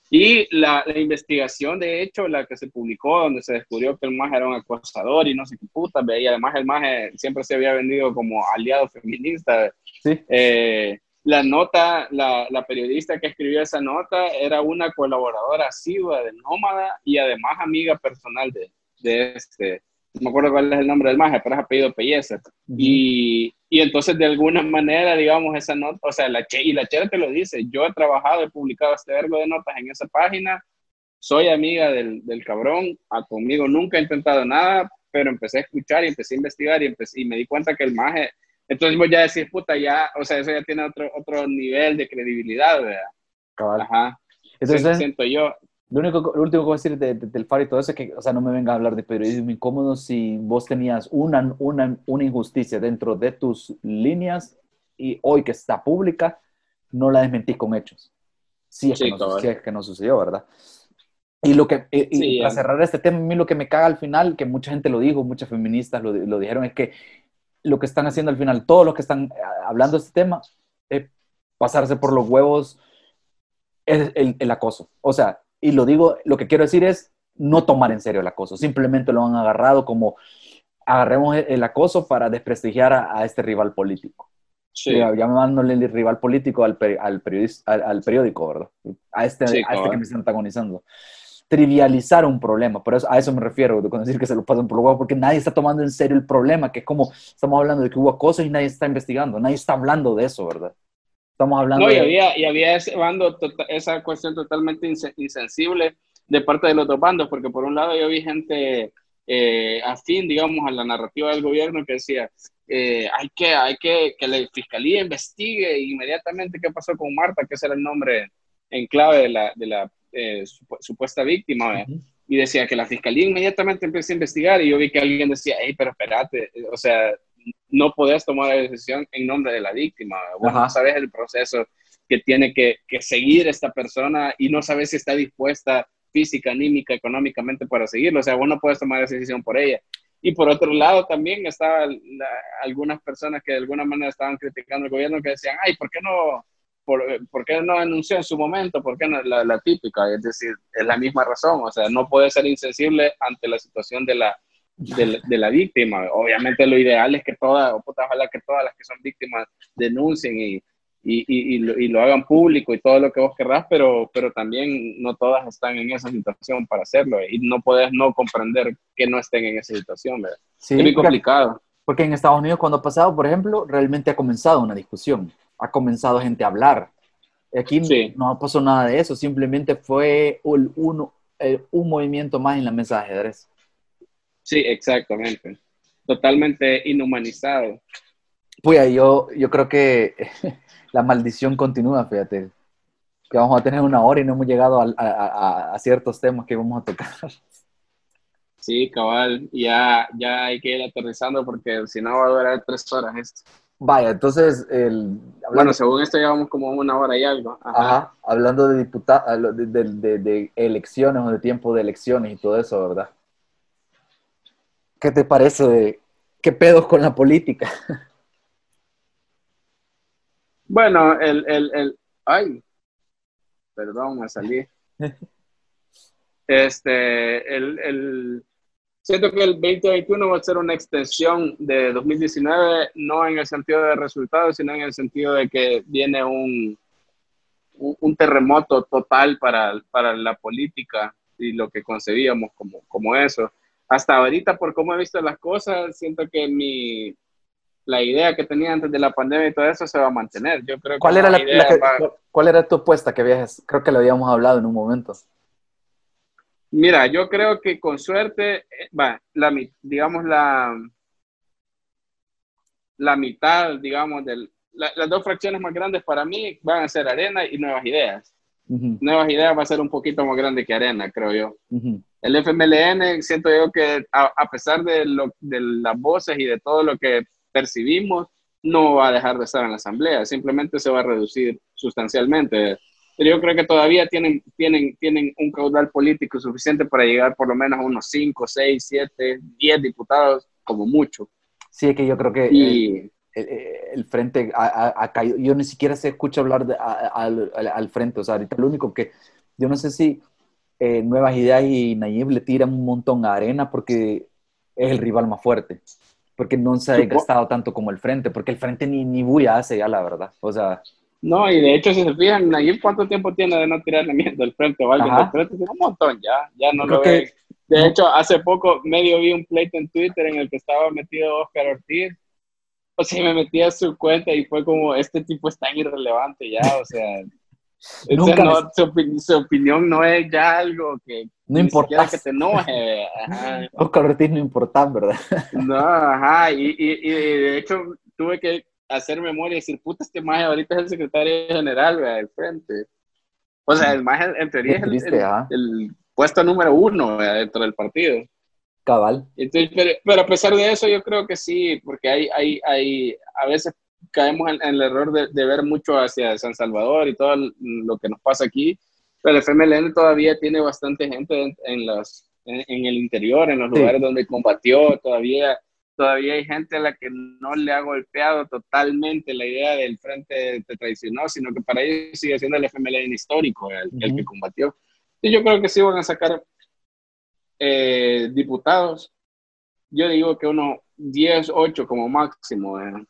C: Y la, la, investigación, de hecho, la que se publicó, donde se descubrió que el MAG era un acosador y no sé qué puta, y además el MAG siempre se había vendido como aliado feminista. Sí. Eh, la nota, la, la, periodista que escribió esa nota era una colaboradora asidua de Nómada y además amiga personal de, de este, no me acuerdo cuál es el nombre del maje, pero es apellido Pellecer. y, y, entonces de alguna manera, digamos, esa nota, o sea, la che, y la Chera te lo dice, yo he trabajado, he publicado este verbo de notas en esa página, soy amiga del, del cabrón, a conmigo nunca he intentado nada, pero empecé a escuchar y empecé a investigar y, empecé, y me di cuenta que el maje entonces voy a decir, puta, ya, o sea, eso ya tiene otro, otro nivel de credibilidad, ¿verdad? Cabal. Ajá. Entonces, siento yo.
B: Lo, único, lo último que voy a decir del FAR y todo eso es que, o sea, no me venga a hablar de periodismo incómodo si vos tenías una, una, una injusticia dentro de tus líneas y hoy que está pública, no la desmentís con hechos. Sí es, que, no, es que no sucedió, ¿verdad? Y lo que, y, para cerrar este tema, a mí lo que me caga al final, que mucha gente lo dijo, muchas feministas lo, lo dijeron, es que lo que están haciendo al final, todos los que están eh, hablando de este tema, es pasarse por los huevos es el, acoso. O sea, y lo digo, lo que quiero decir es no tomar en serio el acoso, simplemente lo han agarrado como agarremos el, acoso para desprestigiar a, este rival político. Sí. Llamándole el rival político al, al, al, periódico, ¿verdad? A este, a este que me están antagonizando trivializar un problema. Por eso, a eso me refiero con decir que se lo pasan por lo huevo, porque nadie está tomando en serio el problema, que es como estamos hablando de que hubo acoso y nadie está investigando, nadie está hablando de eso, ¿verdad? Estamos hablando
C: no, y
B: de...
C: había, y había ese bando, esa cuestión totalmente insensible de parte de los dos bandos, porque por un lado yo vi gente eh, afín, digamos, a la narrativa del gobierno que decía, eh, hay, que, hay que que la fiscalía investigue inmediatamente qué pasó con Marta, que ese era el nombre en clave de la, de la eh, supuesta víctima, y decía que la fiscalía inmediatamente empieza a investigar y yo vi que alguien decía, hey, pero espérate, o sea, no podés tomar la decisión en nombre de la víctima, vos no sabes el proceso que tiene que, que, seguir esta persona y no sabes si está dispuesta física, anímica, económicamente para seguirlo, o sea, vos no puedes tomar esa decisión por ella. Y por otro lado también estaban algunas personas que de alguna manera estaban criticando al gobierno que decían, ay, ¿por qué no ¿por, ¿por, qué no denunció en su momento? ¿Por qué no? La, la, típica, es decir, es la misma razón, o sea, no puede ser insensible ante la situación de la, de, de la víctima. Obviamente lo ideal es que todas, ojalá que todas las que son víctimas denuncien y, y, y, lo, y, lo, hagan público y todo lo que vos querrás, pero, pero también no todas están en esa situación para hacerlo y no puedes no comprender que no estén en esa situación, ¿verdad?
B: Sí, es muy complicado. Porque en Estados Unidos cuando ha pasado, por ejemplo, realmente ha comenzado una discusión, ha comenzado gente a hablar. Aquí sí. no pasó nada de eso, simplemente fue un, un, un movimiento más en la mesa de ajedrez.
C: Sí, exactamente. Totalmente inhumanizado.
B: Pues yo, yo creo que la maldición continúa, fíjate. Que vamos a tener una hora y no hemos llegado a, a, a ciertos temas que vamos a tocar.
C: Sí, cabal, ya, ya hay que ir aterrizando porque si no va a durar tres horas esto.
B: Vaya, entonces, el,
C: hablando, bueno, según esto llevamos como una hora y algo.
B: Ajá, Ajá hablando de, diputados, de, de, de, de, elecciones o de tiempo de elecciones y todo eso, ¿verdad? ¿Qué te parece de qué pedos con la política?
C: Bueno, el, el, el, ay, perdón, me salí. Este, el, el, siento que el 2021 va a ser una extensión de 2019, no en el sentido de resultados, sino en el sentido de que viene un, un, terremoto total para, para la política y lo que concebíamos como, como eso. Hasta ahorita, por cómo he visto las cosas, siento que mi, la idea que tenía antes de la pandemia y todo eso se va a mantener. Yo creo
B: ¿Cuál, era, la, la que, va... ¿cuál era tu apuesta que viajes? Creo que lo habíamos hablado en un momento.
C: Mira, yo creo que con suerte, eh, va, la, digamos, la, la mitad, digamos, de la, las dos fracciones más grandes para mí van a ser Arena y Nuevas Ideas. Uh -huh. Nuevas Ideas va a ser un poquito más grande que Arena, creo yo. Uh -huh. El FMLN, siento yo que a, a pesar de, lo, de las voces y de todo lo que percibimos, no va a dejar de estar en la asamblea, simplemente se va a reducir sustancialmente. Pero yo creo que todavía tienen, tienen, tienen un caudal político suficiente para llegar por lo menos a unos 5, 6, 7, 10 diputados, como mucho.
B: Sí, es que yo creo que y, el, el, el, frente ha, ha, caído. Yo ni siquiera se escucha hablar de, a, al, al, frente. O sea, ahorita lo único que. Yo no sé si eh, Nuevas Ideas y Nayib le tiran un montón a Arena porque es el rival más fuerte porque no se ha desgastado tanto como el frente, porque el frente ni, ni bulla hace ya, la verdad. O sea.
C: No, y de hecho, si se fijan, Nayib, ¿cuánto tiempo tiene de no tirarle miedo al frente o alguien del frente? Un montón ya, ya no Creo lo ve. De hecho, hace poco medio vi un pleito en Twitter en el que estaba metido Oscar Ortiz. O sea, me metí a su cuenta y fue como, este tipo es tan irrelevante ya, o sea, Nunca no, su, opinión, su, opinión no es ya algo que
B: no importa
C: que te enoje.
B: Oscar Ortiz no importa, ¿verdad?
C: No, ajá, y, y, y, de hecho tuve que hacer memoria y decir, puta, este maje ahorita es el secretario general ¿verdad? del frente. O sea, el maje en teoría es el, el, el, puesto número uno ¿verdad? dentro del partido.
B: Cabal.
C: Entonces, pero, pero, a pesar de eso, yo creo que sí, porque hay, hay, hay a veces caemos en, en el error de, de, ver mucho hacia San Salvador y todo lo que nos pasa aquí, pero el FMLN todavía tiene bastante gente en, en los, en, en, el interior, en los sí. lugares donde combatió, todavía, todavía hay gente a la que no le ha golpeado totalmente la idea del frente de traicionó, sino que para ellos sigue siendo el FMLN histórico, el, uh -huh. el que combatió. Y yo creo que sí van a sacar eh, diputados. Yo digo que uno 10, 8 como máximo. Eh.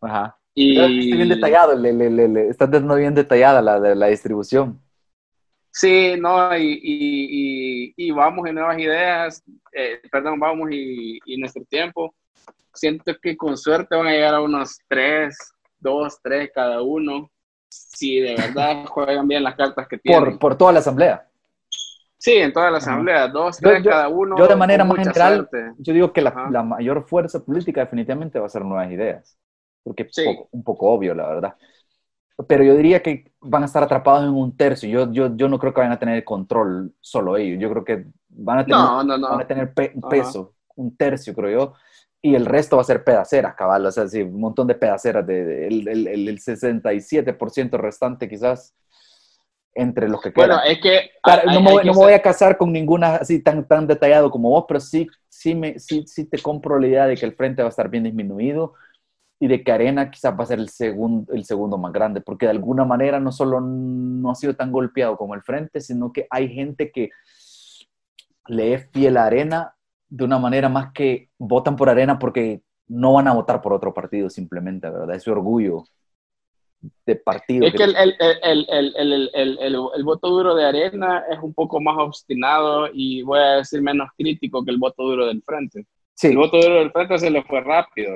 B: Ajá. Y... Está bien detallado, le, le, le, está bien detallada la, la, distribución.
C: Sí, no, y, y, y, vamos en nuevas ideas, eh, perdón, vamos y, y, nuestro tiempo. Siento que con suerte van a llegar a unos tres, dos, tres cada uno, si de verdad juegan bien las cartas que tienen.
B: Por, por toda la asamblea.
C: Sí, en toda la asamblea, dos, tres
B: yo,
C: cada uno.
B: Yo de manera más general, suerte. yo digo que la, la, mayor fuerza política definitivamente va a ser nuevas ideas porque es sí. poco, un poco obvio, la verdad. Pero yo diría que van a estar atrapados en un tercio. Yo, yo, yo no creo que vayan a tener control solo ellos. Yo creo que van a tener,
C: no, no, no.
B: Van a tener pe peso, un tercio, creo yo. Y el resto va a ser pedaceras, cabal. O sea, sí, un montón de pedaceras. De, de el, el, el 67% restante, quizás, entre los que
C: bueno, es que...
B: Para, hay, no, me, no me voy a casar con ninguna así tan, tan detallado como vos, pero sí, sí, me, sí, sí te compro la idea de que el frente va a estar bien disminuido y de que Arena quizás va a ser el, segundo el segundo más grande, porque de alguna manera no solo no ha sido tan golpeado como el frente, sino que hay gente que le es fiel a Arena de una manera más que votan por Arena porque no van a votar por otro partido simplemente, ¿verdad? Ese orgullo de partido.
C: Es que, el, el, el, el, voto duro de Arena es un poco más obstinado y voy a decir menos crítico que el voto duro del frente. Sí. El voto duro del frente se le fue rápido.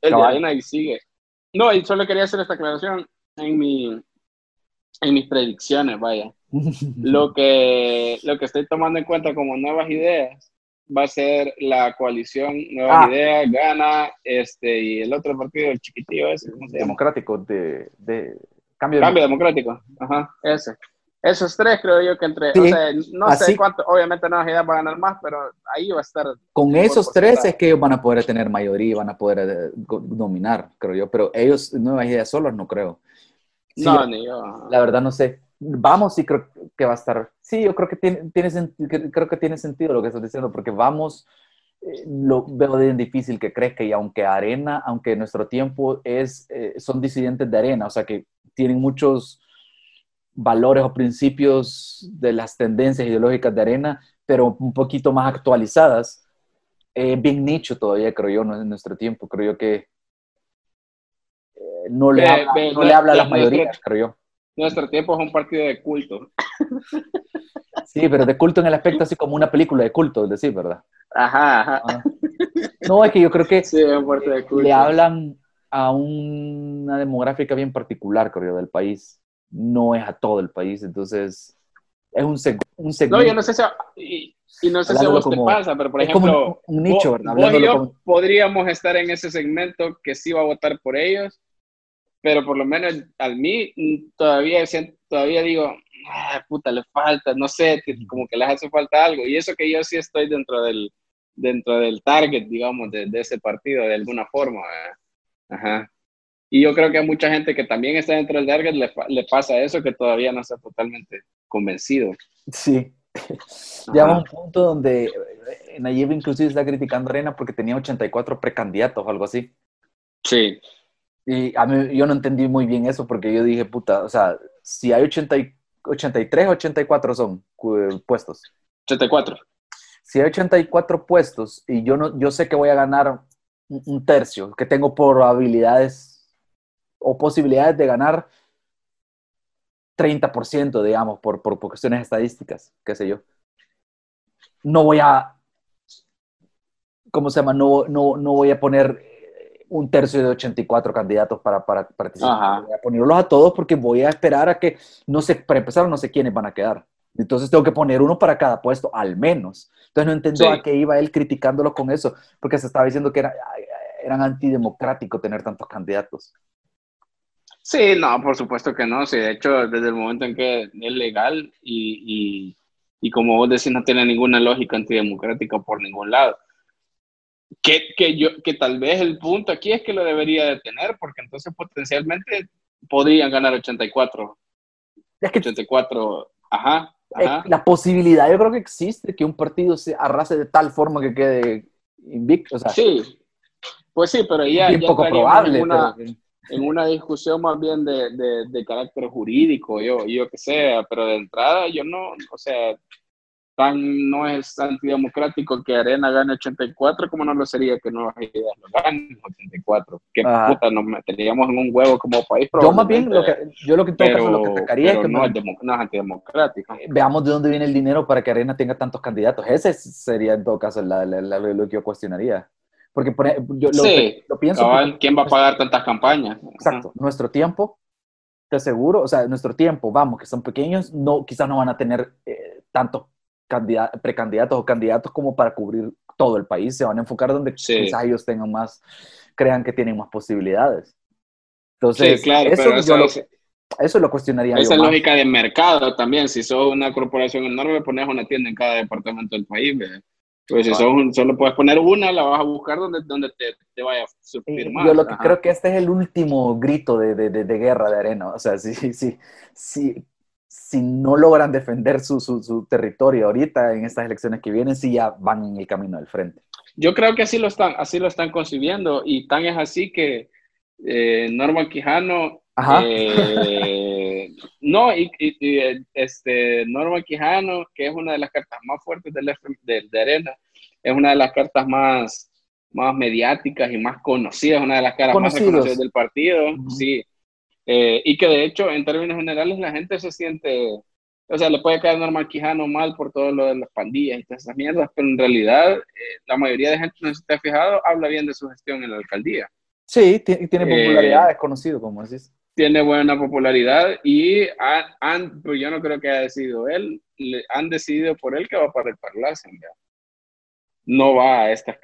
C: El de Arena y sigue. No, y solo quería hacer esta aclaración en, mi, en mis predicciones, vaya. Lo, que, lo que estoy tomando en cuenta como nuevas ideas va a ser la coalición Nuevas ah. Ideas, Gana, este, y el otro partido, el chiquitillo ese.
B: Democrático, de, de
C: cambio, cambio democrático. Ajá, ese. Esos tres creo yo que entre, o sea, no sé cuánto, obviamente Nuevas Ideas va a ganar más, pero ahí va a estar.
B: Con esos tres es que ellos van a poder tener mayoría y van a poder eh, dominar, creo yo, pero ellos, Nuevas Ideas solos, no creo.
C: no, ni yo.
B: La verdad no sé vamos y creo que va a estar. Sí, yo creo que tiene, tiene, creo que tiene sentido lo que estás diciendo, porque vamos, eh, lo veo bien difícil que crezca y aunque Arena, aunque nuestro tiempo es, eh, son disidentes de Arena, o sea que tienen muchos valores o principios de las tendencias ideológicas de Arena, pero un poquito más actualizadas. bien nicho todavía, creo yo, en nuestro tiempo. Creo yo que eh, no le habla, no le habla a las mayorías, creo yo
C: nuestro tiempo es un partido de culto.
B: Sí, pero de culto en el aspecto así como una película de culto, es decir, ¿verdad?
C: Ajá, ajá. Ah.
B: No, es que yo creo que le hablan a una demográfica bien particular, creo, del país. No es a todo el país, entonces es un, un segmento.
C: No, yo no sé si, y, no sé si a vos te pasa, pero por ejemplo,
B: un, nicho, ¿verdad?
C: Vos y yo podríamos estar en ese segmento que sí va a votar por ellos, pero por lo menos a mí todavía, todavía digo, ah, puta, le falta, no sé, como que les hace falta algo. Y eso que yo sí estoy dentro del, dentro del target, digamos, de, de ese partido, de alguna forma. Ajá. Y yo creo que a mucha gente que también está dentro del target le, le pasa eso, que todavía no está totalmente convencido.
B: Sí. Llega un punto donde eh, Nayib inclusive está criticando a Arena porque tenía 84 precandidatos o algo así.
C: Sí.
B: Y a mí, yo no entendí muy bien eso porque yo dije, puta, o sea, si hay 80, 83, 84 son puestos.
C: 84.
B: Si hay 84 puestos y yo, no, yo sé que voy a ganar un tercio, que tengo probabilidades o posibilidades de ganar 30%, digamos, por, por, por cuestiones estadísticas, qué sé yo. No voy a, ¿cómo se llama? No, no, no voy a poner un tercio de 84 candidatos para, para participar. Voy a ponerlos a todos porque voy a esperar a que, no sé, para empezar, no sé quiénes van a quedar. Entonces tengo que poner uno para cada puesto, al menos. Entonces no entiendo a qué iba él criticándolo con eso, porque se estaba diciendo que era, eran antidemocráticos tener tantos candidatos.
C: Sí, no, por supuesto que no. Sí, de hecho, desde el momento en que es legal y, y, y como vos decís, no tiene ninguna lógica antidemocrática por ningún lado. Que, que, yo, que tal vez el punto aquí es que lo debería de tener, porque entonces potencialmente podrían ganar 84. Es que 84, ajá, ajá.
B: La posibilidad yo creo que existe que un partido se arrase de tal forma que quede invicto. O sea,
C: sí, pues sí, pero ya,
B: ya poco probable.
C: En una, en una, discusión más bien de, de, de carácter jurídico, yo, yo que sea, pero de entrada yo no, o sea, tan no es antidemocrático que Arena gane 84 como no lo sería que Nuevas Ideas lo ganen 84. Que puta, nos meteríamos en un huevo como país.
B: Yo más bien, lo que, yo lo que,
C: pero,
B: lo que sacaría es que
C: no, es, no es antidemocrático.
B: Eh, veamos de dónde viene el dinero para que Arena tenga tantos candidatos. Ese sería en todo caso la, lo que yo cuestionaría. Porque yo lo,
C: sí,
B: lo pienso.
C: ¿Quién va a pagar tantas campañas?
B: Exacto. Nuestro tiempo, te aseguro, o sea, nuestro tiempo, vamos, que son pequeños, no, quizás no van a tener eh, tanto precandidatos o candidatos como para cubrir todo el país, se van a enfocar donde quizás ellos tengan más, crean que tienen más posibilidades. Entonces,
C: claro,
B: eso,
C: eso,
B: lo, eso, lo, cuestionaría.
C: Esa es lógica de mercado también. Si sos una corporación enorme, pones una tienda en cada departamento del país. Pues si solo puedes poner una, la vas a buscar donde, donde te, te vaya a surtir más.
B: Yo lo que creo que este es el último grito de, de, de, guerra de arena. O sea, sí, sí, sí si no logran defender su, su, su, territorio ahorita en estas elecciones que vienen, sí ya van en el camino del frente.
C: Yo creo que así lo están, así lo están concibiendo y tan es así que eh, Norma Quijano, eh, no, y, este, Norma Quijano, que es una de las cartas más fuertes del de, de, Arena, es una de las cartas más, más mediáticas y más conocidas, una de las caras más reconocidas del partido, sí. Eh, y que de hecho, en términos generales, la gente se siente, o sea, le puede caer Norma Quijano mal por todo lo de las pandillas y todas esas mierdas, pero en realidad la mayoría de gente, no se está fijado, habla bien de su gestión en la alcaldía.
B: Sí, tiene, tiene popularidad, es conocido, como decís.
C: Tiene buena popularidad y han, pues yo no creo que haya decidido él, han decidido por él que va para el Parlacen, no va a estas,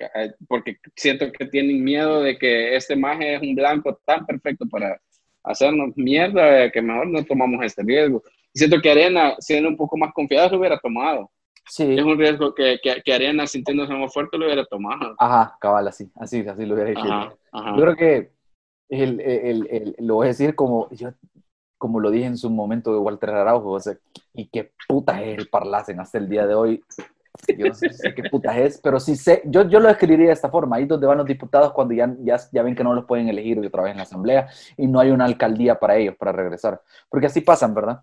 C: porque siento que tienen miedo de que este maje es un blanco tan perfecto para hacernos mierda que mejor no tomamos este riesgo. siento que Arena, siendo un poco más confiada, lo hubiera tomado. Sí. Es un riesgo que, que, que, Arena, sintiéndose más fuerte, lo hubiera tomado.
B: Ajá, cabal, así, así, así lo hubiera dicho. Yo creo que el, el, el, lo voy a decir como yo como lo dije en su momento de Walter Araujo, o sea, y qué puta es el Parlacen hasta el día de hoy. Yo no sé, qué puta es, pero sí sé, yo, yo lo escribiría de esta forma, ahí donde van los diputados cuando ya, ya, ya ven que no los pueden elegir otra vez en la asamblea y no hay una alcaldía para ellos, para regresar. Porque así pasan, ¿verdad?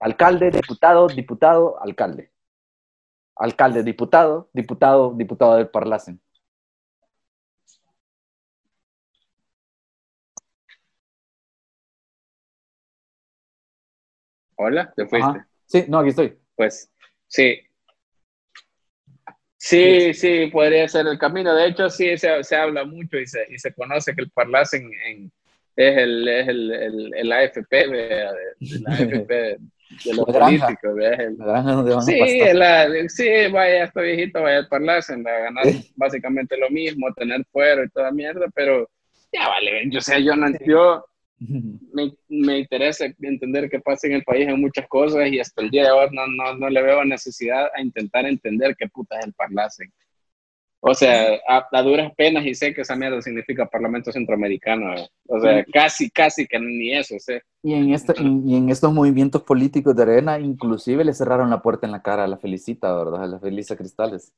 B: Alcalde, diputado, diputado, alcalde alcalde, diputado, diputado, diputado del Parlacen.
C: Hola, ¿te fuiste?
B: Sí, no, aquí estoy.
C: Pues sí. Sí, sí, podría ser el camino. De hecho, sí, se, se habla mucho y se, y se, conoce que el Parlacen en, es, el, es el, el, el AFP, el AFP de los políticos. sí, la, sí, vaya, estoy viejito, vaya a Parlacen, a ganar básicamente lo mismo, tener fuero y toda mierda, pero ya vale, yo sé, yo no yo me, me, interesa entender qué pasa en el país en muchas cosas y hasta el día de hoy no, no, no le veo necesidad a intentar entender qué puta es el Parlacen. O sea, a, duras penas y sé que esa mierda significa Parlamento Centroamericano. O sea, casi, casi que ni eso sé.
B: Y en, este, y en estos movimientos políticos de arena, inclusive le cerraron la puerta en la cara a la Felicita, ¿verdad? A la Felisa Cristales.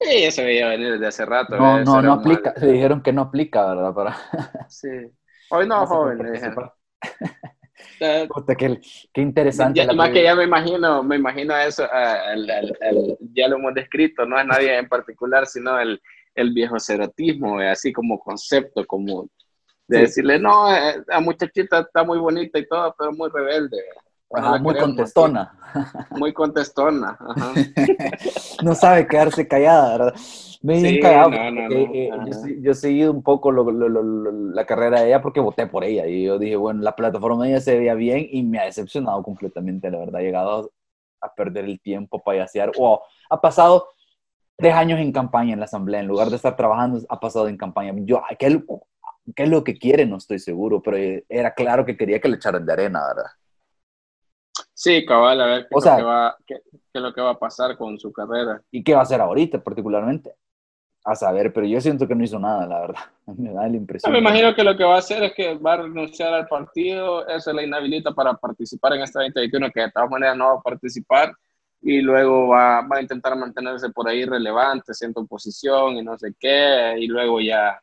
C: Sí, eso veía venir desde hace rato.
B: No, no, no aplica. Le dijeron que no aplica, ¿verdad? Para...
C: Sí. Hoy no, joven, le dijeron.
B: qué, qué, interesante.
C: Ya, más que ya me imagino, me imagino eso, ya lo hemos descrito, no es nadie en particular, sino el, el viejo cerotismo, eh, así como concepto, como de decirle, no, eh, la muchachita está muy bonita y todo, pero muy rebelde.
B: Muy contestona.
C: Muy contestona.
B: no sabe quedarse callada, ¿verdad? Me sí, callado. Eh, yo, he seguido un poco la carrera de ella porque voté por ella. Y yo dije, bueno, la plataforma de ella se veía bien y me ha decepcionado completamente, la verdad. He llegado a perder el tiempo, payasear. Wow, ha pasado tres años en campaña en la asamblea. En lugar de estar trabajando, ha pasado en campaña. Yo, ¿qué, qué es lo que quiere? No estoy seguro, pero era claro que quería que le echaran de arena, ¿verdad?
C: Sí, cabal, a ver qué, es lo que va, qué, qué, lo que va a pasar con su carrera.
B: ¿Y qué va a hacer ahorita particularmente? a saber, pero yo siento que no hizo nada, la verdad. Me da la impresión.
C: me imagino que lo que va a hacer es que va a renunciar al partido, eso la inhabilita para participar en esta 2021, que de todas maneras no va a participar, y luego va, va a intentar mantenerse por ahí relevante, siendo oposición y no sé qué, y luego ya,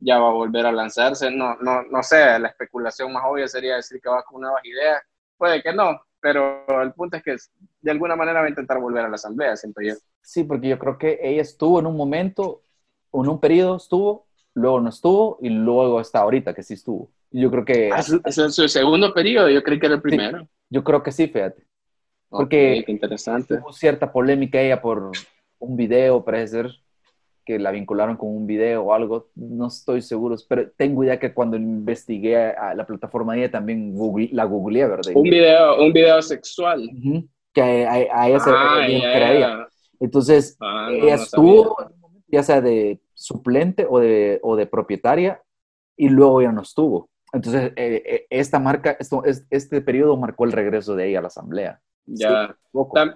C: ya va a volver a lanzarse. No, no, no sé, la especulación más obvia sería decir que va con nuevas ideas. Puede que no, pero el punto es que de alguna manera va a intentar volver a la asamblea, siento yo.
B: Sí, porque yo creo que ella estuvo en un momento, en un periodo estuvo, luego no estuvo y luego está ahorita que sí estuvo. Yo creo que...
C: Ah, es en su segundo periodo, yo creo que era el primero.
B: yo creo que sí, fíjate. Porque
C: interesante.
B: hubo cierta polémica ella por un video, parece ser, que la vincularon con un video o algo, no estoy seguro, pero tengo idea que cuando investigué a la plataforma de ella también la googleé, ¿verdad?
C: Un video, un video sexual.
B: que a, ella se ah, Entonces, ah, ella estuvo, ya sea de suplente o de, o de propietaria, y luego ya no estuvo. Entonces, eh, eh, esta marca, esto, este periodo marcó el regreso de ella a la asamblea.
C: Ya.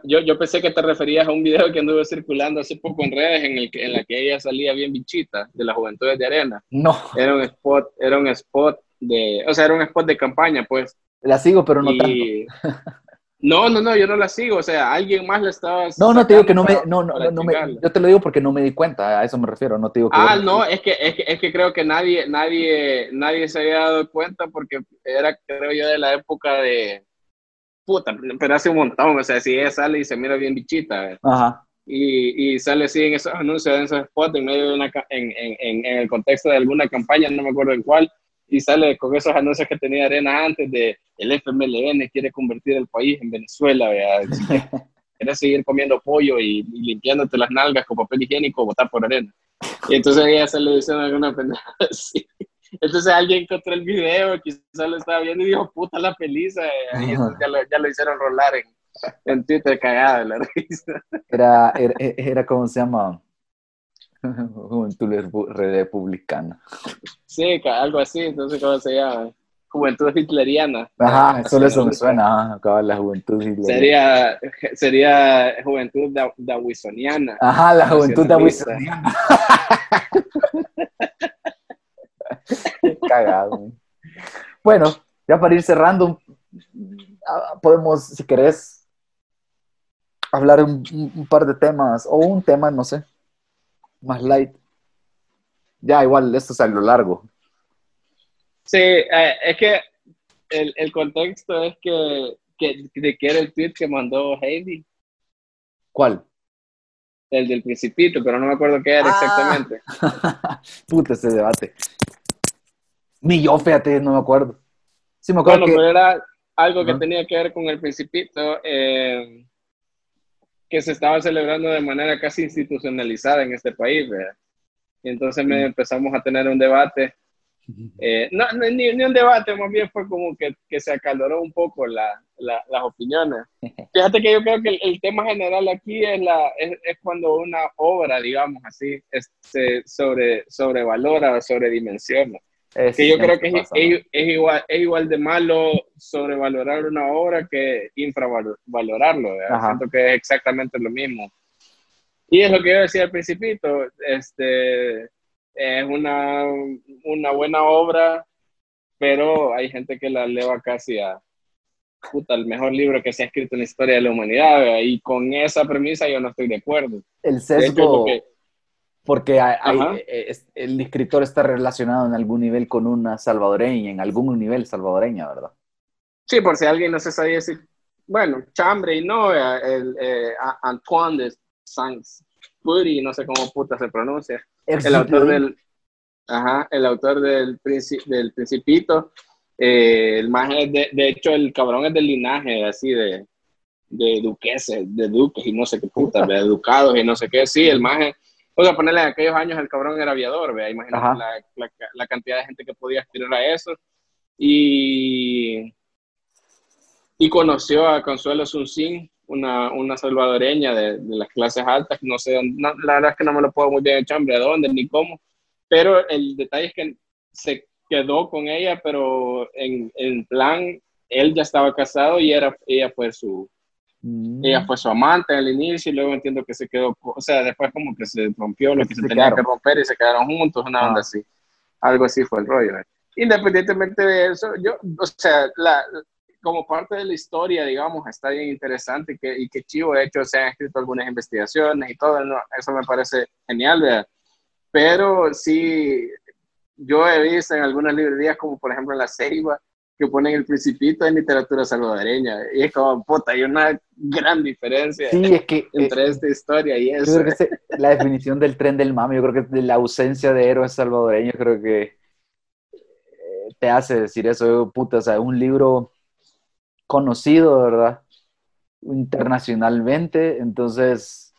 C: yo, yo pensé que te referías a un video que anduvo circulando hace poco en redes en, el que, en la que ella salía bien bichita de las juventudes de arena.
B: No.
C: Era un spot, era un spot de, o sea, era un spot de campaña, pues.
B: La sigo, pero no tanto.
C: No, no, no, yo no la sigo, o sea, alguien más la estaba...
B: No, no te digo que no me, no, no, no, me, yo te lo digo porque no me di cuenta, a eso me refiero, no te digo que...
C: Ah, no, es que, es que, es que creo que nadie, nadie, nadie se había dado cuenta porque era, creo yo, de la época de... Puta, pero hace un montón, o sea, si ella sale y se mira bien bichita.
B: Ajá.
C: Y, y sale así en esos anuncios, en esos spots, en medio de una, en, en, en el contexto de alguna campaña, no me acuerdo en cuál, y sale con esos anuncios que tenía Arena antes de el FMLN quiere convertir el país en Venezuela, quieres seguir comiendo pollo y, limpiándote las nalgas con papel higiénico, votar por Arena. Y entonces ella sale diciendo alguna pendeja así. Entonces alguien encontró el video, quizás lo estaba viendo y dijo, puta la peliza, y entonces ya lo, ya lo hicieron rolar en, en Twitter cagada de la risa.
B: Era, era, era como se llama, Juventud Republicana.
C: Sí, algo así, entonces, ¿cómo se llama? Juventud Hitleriana.
B: Ajá, solo eso me suena, acaba la Juventud
C: Hitleriana. Sería, sería Juventud Dawisoniana.
B: Ajá, la Juventud Dawisoniana. Cagado. Bueno, ya para ir cerrando, ah, podemos, si querés, hablar un, un par de temas, o un tema, no sé, más light. Ya, igual, esto es a lo largo.
C: Sí, eh, es que el, el, contexto es que, que, de que era el tweet que mandó Heidi.
B: ¿Cuál?
C: El del Principito, pero no me acuerdo qué era ah. exactamente.
B: Puta, ese debate. Ni yo, fíjate, no me acuerdo. Sí, me acuerdo
C: bueno, pero era algo que tenía que ver con el Principito. Eh, que se estaba celebrando de manera casi institucionalizada en este país, ¿verdad? Y entonces me empezamos a tener un debate, eh, no, ni, un debate, más bien fue como que, que se acaloró un poco la, las opiniones. Fíjate que yo creo que el, tema general aquí es, la, es, es, cuando una obra, digamos así, se sobre, sobrevalora o sobredimensiona que yo creo que es, es, igual, es igual de malo sobrevalorar una obra que infravalorarlo. Siento que es exactamente lo mismo. Y es lo que yo decía al principito, este, es una, una buena obra, pero hay gente que la eleva casi a, puta, el mejor libro que se ha escrito en la historia de la humanidad, y con esa premisa yo no estoy de acuerdo.
B: El sesgo, porque eh, el escritor está relacionado en algún nivel con una salvadoreña, en algún nivel salvadoreña, ¿verdad?
C: Sí, por si alguien no se sabía decir. Bueno, Chambre y no, el, eh, Antoine de Saint-Exupéry, no sé cómo puta se pronuncia. El autor del, ajá, el autor del, del Principito. Eh, el más de, de, hecho, el cabrón es del linaje así de, de duqueses, de duques y no sé qué puta, de educados y no sé qué. Sí, el más o sea, ponerle en aquellos años el cabrón era aviador, vea, imagínate la, la, cantidad de gente que podía aspirar a eso. Y, y conoció a Consuelo Sunsin, una, una salvadoreña de, de, las clases altas, no sé, la verdad es que no me lo puedo muy bien echar, hombre, a dónde ni cómo, pero el detalle es que se quedó con ella, pero en, en plan, él ya estaba casado y era, ella fue su, Mm. Ella fue su amante al inicio y luego entiendo que se quedó, o sea, después como que se rompió lo que se, tenía que romper y se quedaron juntos, una onda ah. así. Algo así fue el rollo. ¿eh? Independientemente de eso, yo, o sea, la, como parte de la historia, digamos, está bien interesante que, y que chivo, de hecho, se han escrito algunas investigaciones y todo, eso me parece genial, ¿verdad? Pero sí, yo he visto en algunas librerías, como por ejemplo en la Ceiba, que ponen el principito en literatura salvadoreña. Y es como, puta, hay una gran diferencia
B: sí, es que,
C: entre esta historia y eso.
B: Yo creo que la definición del tren del mame, yo creo que de la ausencia de héroes salvadoreños, creo que eh, te hace decir eso, puta, o sea, un libro conocido, ¿verdad? Internacionalmente, entonces,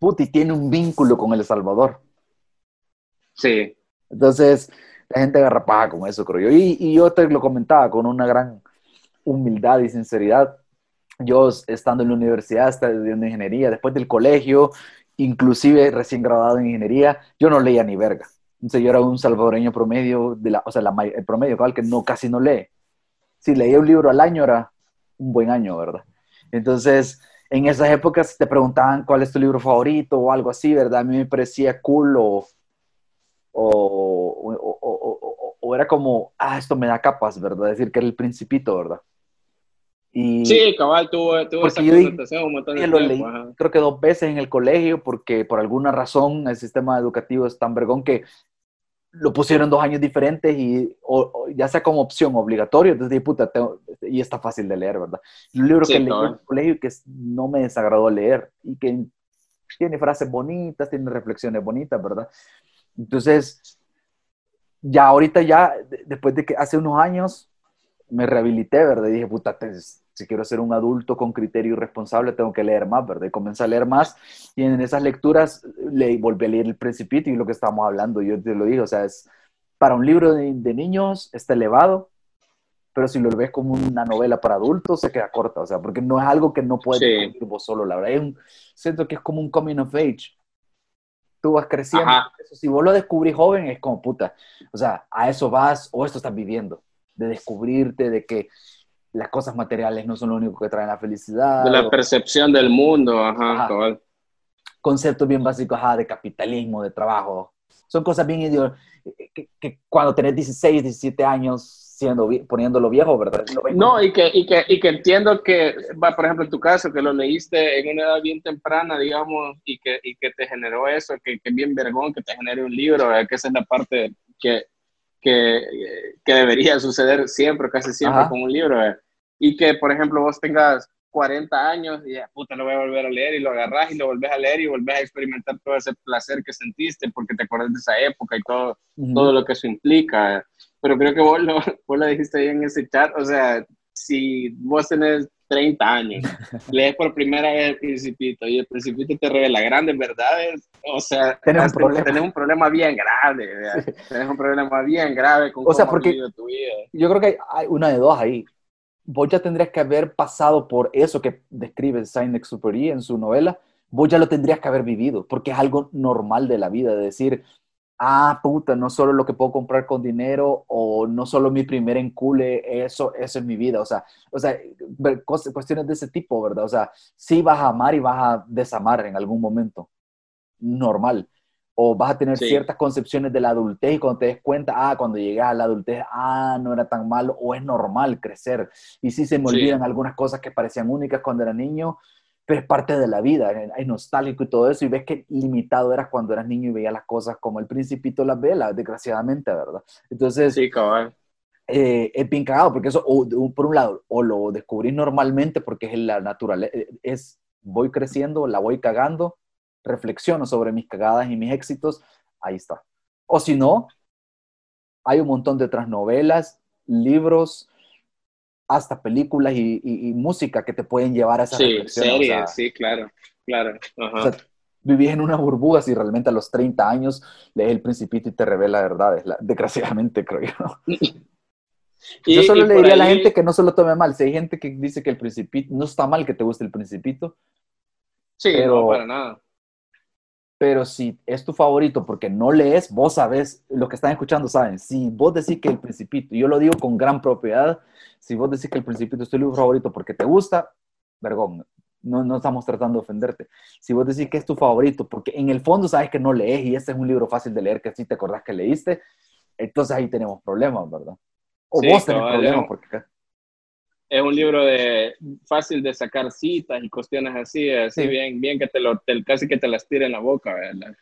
B: puta, y tiene un vínculo con El Salvador.
C: Sí.
B: Entonces, la gente agarra con eso, creo yo. Y, y, yo te lo comentaba con una gran humildad y sinceridad. Yo estando en la universidad, estudiando ingeniería, después del colegio, inclusive recién graduado en ingeniería, yo no leía ni verga. Entonces yo era un salvadoreño promedio, de la, o sea, la, el promedio, que no, casi no lee. Si leía un libro al año era un buen año, ¿verdad? Entonces, en esas épocas te preguntaban cuál es tu libro favorito o algo así, ¿verdad? A mí me parecía cool o, o, era como, ah, esto me da capas, ¿verdad? Decir que era el principito, ¿verdad? Y
C: sí, cabal, tuvo, tuvo esa connotación un montón de
B: lo leí, creo que dos veces en el colegio, porque por alguna razón el sistema educativo es tan vergón que lo pusieron dos años diferentes y ya sea como opción obligatorio, entonces dije, puta, y está fácil de leer, ¿verdad? Un libro que leí en el colegio que no me desagradó leer y que tiene frases bonitas, tiene reflexiones bonitas, ¿verdad? Entonces, ya ahorita ya, después de que hace unos años me rehabilité, ¿verdad? Y dije, puta, si quiero ser un adulto con criterio responsable, tengo que leer más, ¿verdad? Y comencé a leer más y en esas lecturas le volví a leer El Principito y lo que estábamos hablando, yo te lo dije, o sea, es para un libro de, niños está elevado, pero si lo ves como una novela para adultos, se queda corta, o sea, porque no es algo que no puedes sí. vos solo, la verdad. siento que es como un coming of age. Tú vas creciendo. si vos lo descubrís joven, es como puta. O sea, a eso vas o esto estás viviendo. De descubrirte, de que las cosas materiales no son lo único que traen la felicidad.
C: De la percepción del mundo, ajá,
B: Conceptos bien básicos, ajá, de capitalismo, de trabajo. Son cosas bien ideológicas que, cuando tenés 16, 17 años, siendo, poniéndolo viejo, ¿verdad?
C: No, y que, y, que, y que entiendo que, por ejemplo, en tu caso, que lo leíste en una edad bien temprana, digamos, y que, y que te generó eso, que, que bien vergón que te genere un libro, que esa es la parte que, que, que debería suceder siempre, casi siempre con un libro. Y que, por ejemplo, vos tengas 40 años y ya, puta, lo voy a volver a leer y lo agarras y lo volvés a leer y volvés a experimentar todo ese placer que sentiste porque te acuerdas de esa época y todo, todo lo que eso implica. Pero creo que vos lo, vos lo dijiste ahí en ese chat, o sea, si vos tenés 30 años, lees por primera vez el Principito y el Principito te revela grandes verdades, o sea, tenés un problema, tenés un problema bien grave, tenés un problema bien grave con
B: o sea, porque tu vida. Yo creo que hay una de dos ahí. Vos ya tendrías que haber pasado por eso que describe Saint-Exupéry en su novela, vos ya lo tendrías que haber vivido, porque es algo normal de la vida, de decir, ah, puta, no solo lo que puedo comprar con dinero o no solo mi primer encule, eso, eso es mi vida, o sea, o sea, cuestiones de ese tipo, ¿verdad? O sea, sí vas a amar y vas a desamar en algún momento, normal o vas a tener ciertas concepciones de la adultez y cuando te des cuenta, ah, cuando llegas a la adultez, ah, no era tan malo o es normal crecer. Y sí se me olvidan algunas cosas que parecían únicas cuando era niño, pero es parte de la vida, es nostálgico y todo eso, y ves que limitado eras cuando eras niño y veías las cosas como el principito las vela, desgraciadamente, ¿verdad? Entonces,
C: sí, cabal.
B: Eh, es bien cagado, porque eso, por un lado, o lo descubrís normalmente porque es la naturaleza, eh, es voy creciendo, la voy cagando, reflexiono sobre mis cagadas y mis éxitos, ahí está. O si no, hay un montón de otras novelas, libros, hasta películas y, música que te pueden llevar a esa
C: sí, reflexión. sí, claro, claro.
B: vivís en una burbuja si realmente a los 30 años lees El Principito y te revela verdades, desgraciadamente creo yo. yo solo le diría a la gente que no se lo tome mal. Si hay gente que dice que el Principito, no está mal que te guste el Principito.
C: Sí, pero, no, para nada
B: pero si es tu favorito porque no lees, vos sabes, los que están escuchando saben, si vos decís que El Principito, yo lo digo con gran propiedad, si vos decís que El Principito es tu libro favorito porque te gusta, vergón, no, no estamos tratando de ofenderte. Si vos decís que es tu favorito porque en el fondo sabes que no lees y este es un libro fácil de leer que sí te acordás que leíste, entonces ahí tenemos problemas, ¿verdad? O vos tenés problemas porque
C: es un libro de fácil de sacar citas y cuestiones así, así bien, bien que te lo, casi que te las tire en la boca, ¿verdad?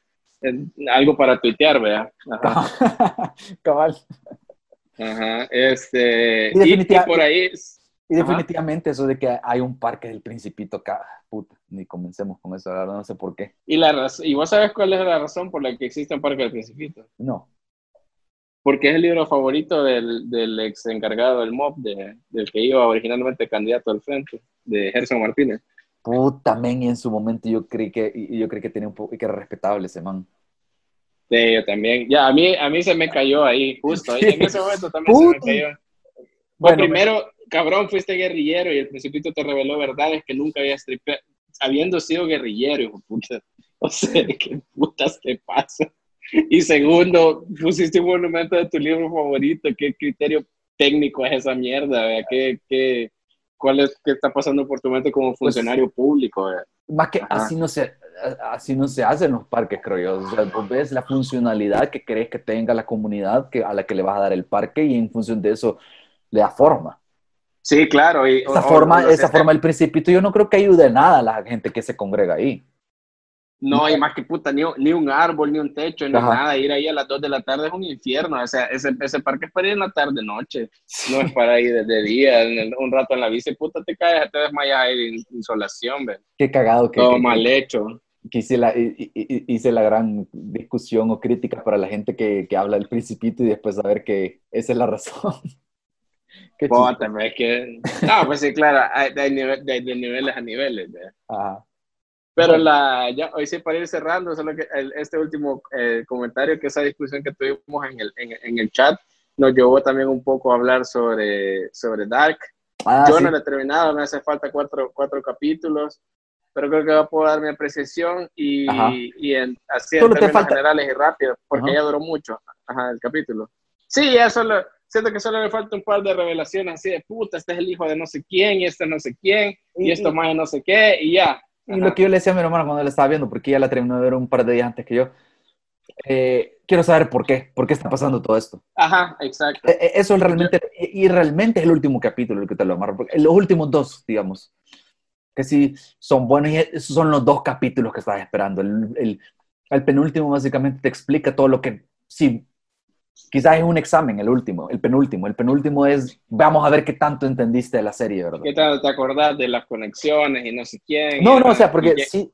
C: algo para tuitear, ¿verdad?
B: Cabal.
C: Ajá, este, y, por ahí...
B: Y definitivamente eso de que hay un parque del Principito acá, puta, ni comencemos con eso, ahora no sé por qué.
C: ¿Y, la, ¿Y vos sabes cuál es la razón por la que existe un parque del Principito?
B: No
C: porque es el libro favorito del, del ex encargado del MOB, de, del que iba originalmente candidato al frente, de Gerson Martínez.
B: Puta, men, y en su momento yo creí que, yo creí que tenía un poco, que era respetable ese man.
C: Sí, yo también. Ya, a mí, a mí se me cayó ahí, justo, ahí en ese momento también se me cayó. Bueno, primero, cabrón, fuiste guerrillero y el principito te reveló verdades que nunca habías tripeado, habiendo sido guerrillero, hijo puta. O sea, ¿qué putas te pasa? Y segundo, pusiste un monumento de tu libro favorito. ¿Qué criterio técnico es esa mierda? ¿Qué, qué, cuál es, ¿Qué está pasando por tu mente como pues, funcionario público?
B: Más que así no, se, así no se hace en los parques, creo yo. O sea, ves la funcionalidad que crees que tenga la comunidad que, a la que le vas a dar el parque y en función de eso le da forma.
C: Sí, claro. Y,
B: esa forma, esa forma del principito, yo no creo que ayude nada a la gente que se congrega ahí.
C: No, hay más que puta, ni, ni, un árbol, ni un techo, ni nada. Ir ahí a las 2 de la tarde es un infierno. O sea, ese, ese parque es para ir en la tarde, noche. No es para ir de, día, un rato en la bici. Puta, te caes, te desmayas ahí en insolación, ¿ves?
B: Qué cagado. Que,
C: Todo mal hecho.
B: Que hice la, hice la gran discusión o crítica para la gente que, que habla del principito y después saber que esa es la razón.
C: Qué Puta, es que... No, pues sí, claro, hay, de, niveles a niveles. ¿ves? Ajá. Pero la, ya, hoy sí, para ir cerrando, solo que este último eh, comentario, que esa discusión que tuvimos en el, en, en, el chat, nos llevó también un poco a hablar sobre, sobre Dark. Ah, Yo no lo he terminado, me hace falta cuatro, cuatro capítulos, pero creo que va a poder dar mi apreciación y, y en, así en términos generales y rápido, porque ya duró mucho Ajá, el capítulo. Sí, ya solo, siento que solo le falta un par de revelaciones así de puta, este es el hijo de no sé quién, y este no sé quién, y, esto más de no sé qué, y ya
B: y lo que yo le decía a mi hermano cuando la estaba viendo, porque ella la terminó de ver un par de días antes que yo, eh, quiero saber por qué, por qué está pasando todo esto.
C: Ajá, exacto.
B: Eh, eso es realmente, y realmente es el último capítulo el que te lo amarro, porque los últimos dos, digamos, que sí son buenos y esos son los dos capítulos que estás esperando. El, el, el penúltimo básicamente te explica todo lo que, sí, Quizás es un examen, el último, el penúltimo. El penúltimo es, vamos a ver qué tanto entendiste de la serie, ¿verdad?
C: ¿Qué tanto te acordás de las conexiones y no sé quién?
B: No, no, o sea, porque sí,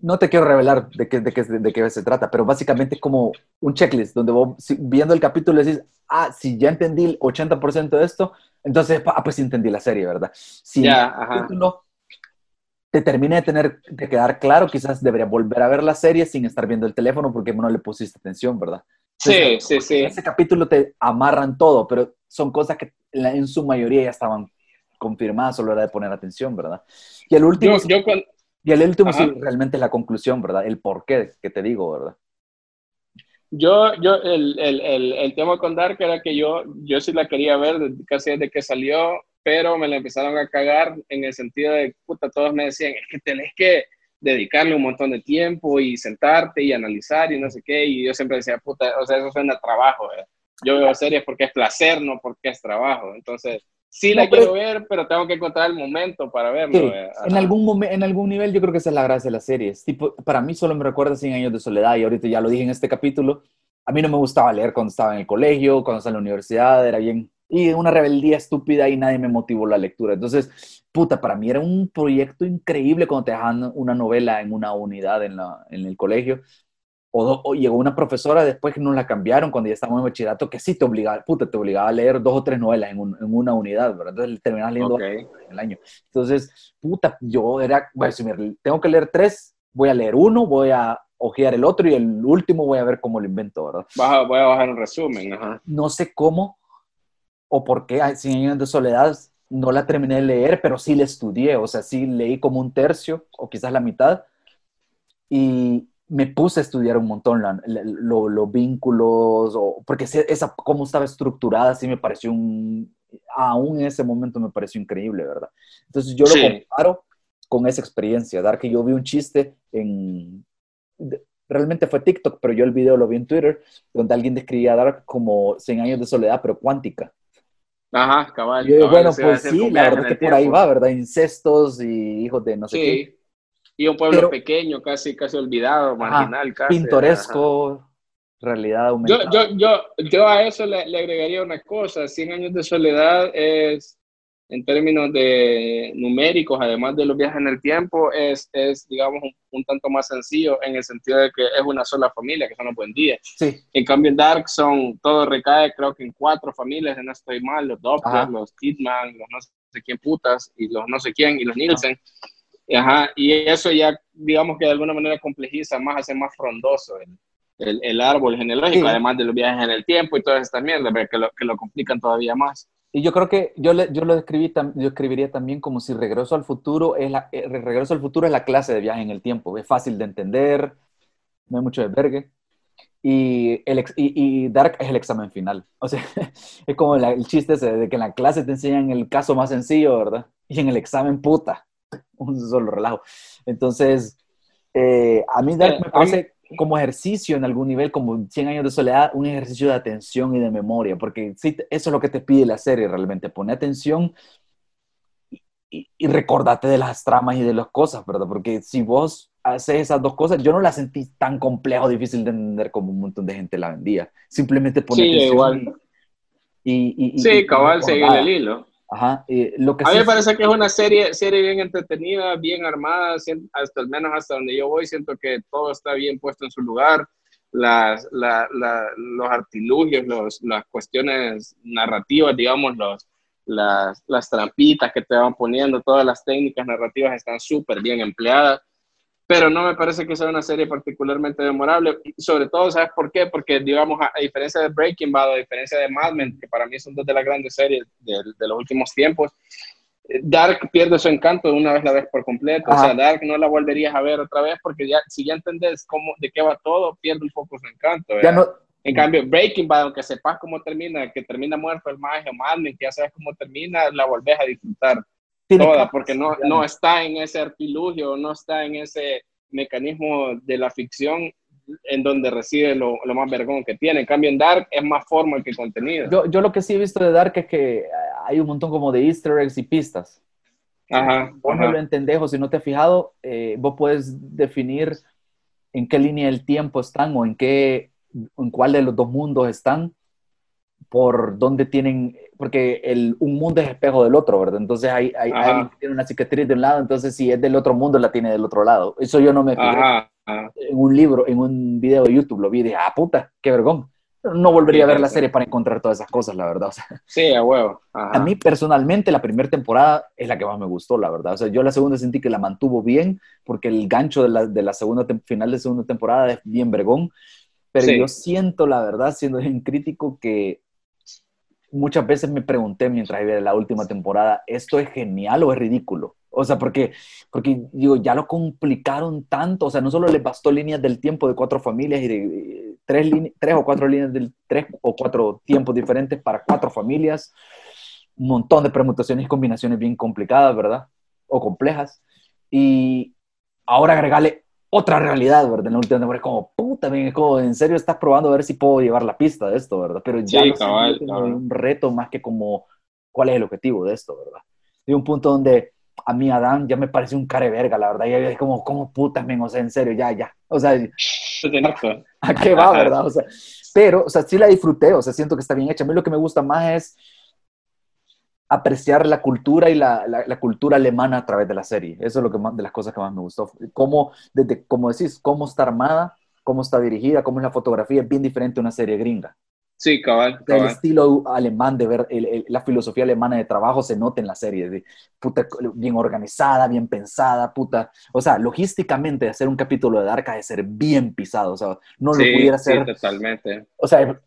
B: no te quiero revelar de qué, de, qué, de qué se trata, pero básicamente es como un checklist donde vos viendo el capítulo decís, ah, si ya entendí el 80% de esto, entonces, ah, pues sí entendí la serie, ¿verdad? Si ya, el capítulo te termina de tener, de quedar claro, quizás debería volver a ver la serie sin estar viendo el teléfono porque no le pusiste atención, ¿verdad?
C: Sí, sí, sí.
B: En ese capítulo te amarran todo, pero son cosas que en su mayoría ya estaban confirmadas solo era de poner atención, ¿verdad? Y el último, y el último sí, realmente es la conclusión, ¿verdad? El por qué que te digo, ¿verdad?
C: Yo, yo, el, el, el, el, tema con Dark era que yo, yo sí la quería ver casi desde que salió, pero me la empezaron a cagar en el sentido de, puta, todos me decían, es que tenés que, dedicarle un montón de tiempo y sentarte y analizar y no sé qué. Y yo siempre decía, puta, o sea, eso suena a trabajo. ¿eh? Yo veo series porque es placer, no porque es trabajo. Entonces, sí la quiero ver, pero tengo que encontrar el momento para verlo.
B: ¿eh? En, algún en algún nivel yo creo que esa es la gracia de las series. Tipo, para mí solo me recuerda 100 años de soledad y ahorita ya lo dije en este capítulo. A mí no me gustaba leer cuando estaba en el colegio, cuando estaba en la universidad, era bien y una rebeldía estúpida y nadie me motivó la lectura. Entonces, puta, para mí era un proyecto increíble cuando te dejaban una novela en una unidad en, la, en el colegio. O, llegó una profesora después que nos la cambiaron cuando ya estábamos en bachillerato que sí te obligaba, puta, te obligaba a leer dos o tres novelas en, en una unidad, ¿verdad? Entonces terminas leyendo en el año. Entonces, puta, yo era, bueno, si me, tengo que leer tres, voy a leer uno, voy a ojear el otro y el último voy a ver cómo lo invento, ¿verdad?
C: voy a bajar un resumen, ajá.
B: No sé cómo, o por qué 100 años de soledad no la terminé de leer, pero sí la estudié, o sea, sí leí como un tercio o quizás la mitad y me puse a estudiar un montón los vínculos, o, porque esa, cómo estaba estructurada, sí me pareció un, aún en ese momento me pareció increíble, ¿verdad? Entonces yo lo comparo con esa experiencia, dar que yo vi un chiste en, realmente fue TikTok, pero yo el video lo vi en Twitter, donde alguien describía Dark como 100 años de soledad, pero cuántica.
C: Ajá, cabal.
B: bueno, pues sí, la verdad que por ahí va, ¿verdad? Incestos y hijos de no sé qué.
C: Y un pueblo pequeño, casi, casi olvidado, marginal, casi.
B: Pintoresco, realidad aumentada.
C: Yo, yo, yo, yo a eso le, le, agregaría una cosa, 100 años de soledad es en términos de numéricos, además de los viajes en el tiempo, es, es digamos, un, tanto más sencillo en el sentido de que es una sola familia, que son los buen días.
B: Sí.
C: En cambio, en Dark son, todo recae, creo que en cuatro familias, no estoy mal, los Doppler, los Kidman, los no sé quién putas, y los no sé quién, y los Nielsen. Ajá. y eso ya, digamos que de alguna manera complejiza más, hace más frondoso el, el, el árbol genealógico, además de los viajes en el tiempo y todas estas mierdas, que lo, que lo complican todavía más.
B: Y yo creo que yo, le, yo lo describí, yo escribiría también como si Regreso al Futuro es la, eh, Regreso al Futuro es la clase de viaje en el tiempo. Es fácil de entender, no hay mucho desvergue. Y, el, y, y, Dark es el examen final. O sea, es como el chiste ese de que en la clase te enseñan el caso más sencillo, ¿verdad? Y en el examen, puta, un solo relajo. Entonces, eh, a mí Dark me parece como ejercicio en algún nivel, como 100 años de soledad, un ejercicio de atención y de memoria, porque sí, eso es lo que te pide la serie realmente, pone atención y, y recordate de las tramas y de las cosas, ¿verdad? Porque si vos haces esas dos cosas, yo no la sentí tan complejo, difícil de entender como un montón de gente la vendía. Simplemente pone
C: Sí,
B: atención
C: igual.
B: y, y- y-
C: Sí,
B: y-
C: cabal,
B: y-
C: seguir el hilo.
B: Ajá, y lo que
C: A mí
B: sí
C: me
B: es-
C: parece que es una serie, serie bien entretenida, bien armada, hasta al menos hasta donde yo voy, siento que todo está bien puesto en su lugar. Las, la- la- los artilugios, los, las cuestiones narrativas, digamos, los, las, las trampitas que te van poniendo, todas las técnicas narrativas están súper bien empleadas. Pero no me parece que sea una serie particularmente memorable. Sobre todo, ¿sabes por qué? Porque, digamos, a, diferencia de Breaking Bad, a diferencia de Mad Men, que para mí son dos de las grandes series de, de los últimos tiempos, Dark pierde su encanto de una vez la vez por completo. O sea. Dark no la volverías a ver otra vez porque ya, si ya entendés cómo, de qué va todo, pierde un poco su encanto.
B: ya
C: ¿verdad?
B: no,
C: En cambio, Breaking Bad, aunque sepas cómo termina, que termina muerto el mago, Mad Men, que ya sabes cómo termina, la volvés a disfrutar toda, porque no, no está en ese artilugio, no está en ese mecanismo de la ficción en donde reside lo, lo más vergón que tiene. En cambio, en Dark es más forma que contenido.
B: Yo, yo lo que sí he visto de Dark es que hay un montón como de easter eggs y pistas.
C: Ajá,
B: Vos no
C: ajá.
B: lo entendés o si no te has fijado, eh, vos puedes definir en qué línea del tiempo están o en qué, en cuál de los dos mundos están por dónde tienen, porque el, un mundo es espejo del otro, ¿verdad? Entonces hay, hay, tiene una cicatriz de un lado, entonces si es del otro mundo la tiene del otro lado. Eso yo no me
C: Ajá, ajá.
B: en un libro, en un video de YouTube, lo vi y dije, ah, puta, qué vergón. No volvería a ver la
C: Sí, sí.
B: serie para encontrar todas esas cosas, la verdad. O sea,
C: Sí, a huevo. Ajá.
B: a mí personalmente la primera temporada es la que más me gustó, la verdad. O sea, yo la segunda sentí que la mantuvo bien porque el gancho de la, de la segunda final de segunda temporada es bien vergón. Pero
C: Sí.
B: yo siento, la verdad, siendo bien crítico, que muchas veces me pregunté mientras veía la última temporada, ¿esto es genial o es ridículo? O sea, porque, porque digo, ya lo complicaron tanto, o sea, no solo les bastó líneas del tiempo de cuatro familias y de eh, tres, o cuatro líneas del tres o cuatro tiempos diferentes para cuatro familias, un montón de permutaciones y combinaciones bien complicadas, ¿verdad? O complejas. Y ahora agregarle otra realidad, ¿verdad? En la última temporada como, puta, bien, es como, en serio estás probando a ver si puedo llevar la pista de esto, ¿verdad? Pero ya
C: Sí, cabal, cabal.
B: un reto más que como, ¿cuál es el objetivo de esto, verdad? De un punto donde a mí Adán ya me parece un care verga, la verdad, ya es como, como putas, men, o sea, en serio, ya, ya. O sea. ¿a qué va, verdad? O sea, pero, o sea, sí la disfruté, o sea, siento que está bien hecha. A mí lo que me gusta más es apreciar la cultura y la, la, la cultura alemana a través de la serie. Eso es lo que más, de las cosas que más me gustó. Cómo, desde, como decís, cómo está armada, cómo está dirigida, cómo es la fotografía, es bien diferente a una serie gringa.
C: Sí, cabal,
B: sea, el
C: cabal.
B: estilo alemán de ver, el- el- la filosofía alemana de trabajo se nota en la serie, de, puta, bien organizada, bien pensada, puta. O sea, logísticamente hacer un capítulo de Dark ha de ser bien pisado, o sea, no
C: Sí,
B: lo pudiera
C: sí,
B: hacer
C: totalmente.
B: o sea,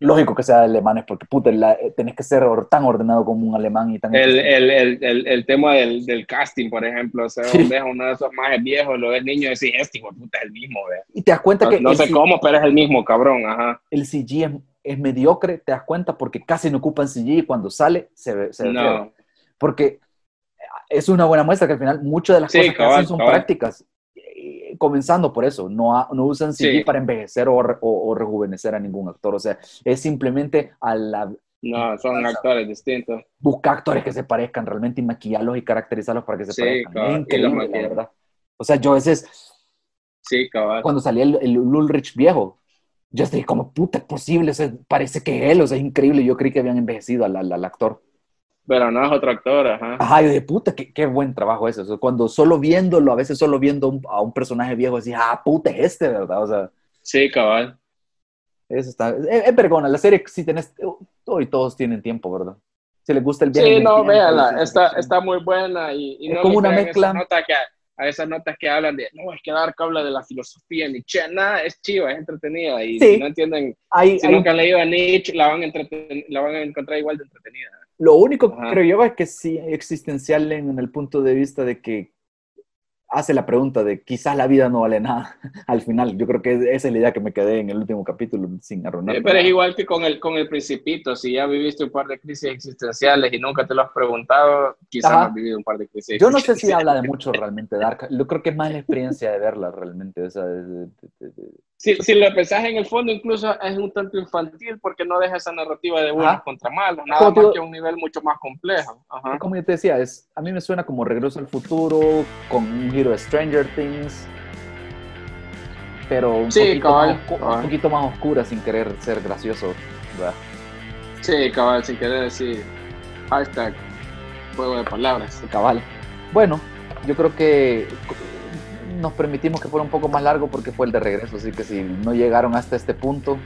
B: lógico que sea de alemanes, porque puta, la- eh, tenés que ser or- tan ordenado como un alemán y tan...
C: El, el, el, el, el tema del, del casting, por ejemplo, o sea,
B: Sí.
C: ves uno de esos más viejos, lo ves niño y decís, este hijo puta es el mismo, ve.
B: y te das cuenta
C: No,
B: que
C: no sé cómo, pero es el mismo, cabrón, ajá.
B: el CG es, es mediocre, te das cuenta, porque casi no ocupan CG y cuando sale se ve, se ve.
C: No,
B: Porque es una buena muestra que al final muchas de las
C: Sí,
B: cosas que
C: cabal,
B: hacen son
C: cabal.
B: prácticas. Comenzando por eso, no, ha- no usan CG
C: Sí.
B: para envejecer o, re- o- o rejuvenecer a ningún actor. O sea, es simplemente a la,
C: no, son actores distintos.
B: buscar actores que se parezcan realmente y maquillarlos y caracterizarlos para que se
C: Sí,
B: parezcan. Es increíble, la verdad. O sea, yo a veces,
C: Sí, cabal.
B: cuando salía el, el Ulrich viejo, yo estoy como, puta, es posible, o sea, parece que él, o sea, es increíble. Yo creí que habían envejecido al, al- al actor.
C: Pero no es otro actor, ajá.
B: Ajá, yo de puta, qué, qué buen trabajo ese. O sea, cuando solo viéndolo, a veces solo viendo un- a un personaje viejo, decís, ah, puta, es este, ¿verdad? O sea,
C: Sí, cabal.
B: eso está. Es, es vergona, la serie, si tenés, hoy todos tienen tiempo, ¿verdad? Si les gusta el viaje.
C: Sí, no,
B: tiempo, la
C: véala,
B: ciencia
C: está, está muy buena y, y
B: Es
C: no
B: como una mezcla.
C: notas que, a esas notas que hablan de, no, es que Dark habla de la filosofía Nietzsche, nada, es chiva, es entretenida y
B: Sí.
C: si no entienden,
B: Hay-
C: si
B: hay-
C: nunca han leído a Nietzsche, la van a, la van a encontrar igual de entretenida.
B: Lo único que
C: Ajá.
B: creo yo es que sí existencial en, en el punto de vista de que hace la pregunta de quizás la vida no vale nada al final. Yo creo que esa es la idea que me quedé en el último capítulo sin arruinar.
C: Eh, pero es igual que con el, con el principito, si ya viviste un par de crisis existenciales y nunca te lo has preguntado, quizás no has vivido un par de crisis
B: Yo no sé si habla de mucho realmente Dark. Yo creo que es más la experiencia de verla realmente. O de,
C: si, si, lo pensás en el fondo, incluso es un tanto infantil porque no deja esa narrativa de buenos contra malos, nada más que un nivel mucho más complejo.
B: Como yo te decía, es, a mí me suena como Regreso al Futuro, con un giro de Stranger Things, pero un, poquito, más, un poquito, más, oscura sin querer ser gracioso. ¿verdad?
C: Sí, cabal, sin querer decir hashtag juego de palabras.
B: Cabal. Bueno, yo creo que nos permitimos que fuera un poco más largo porque fue el de regreso, así que si no llegaron hasta este punto,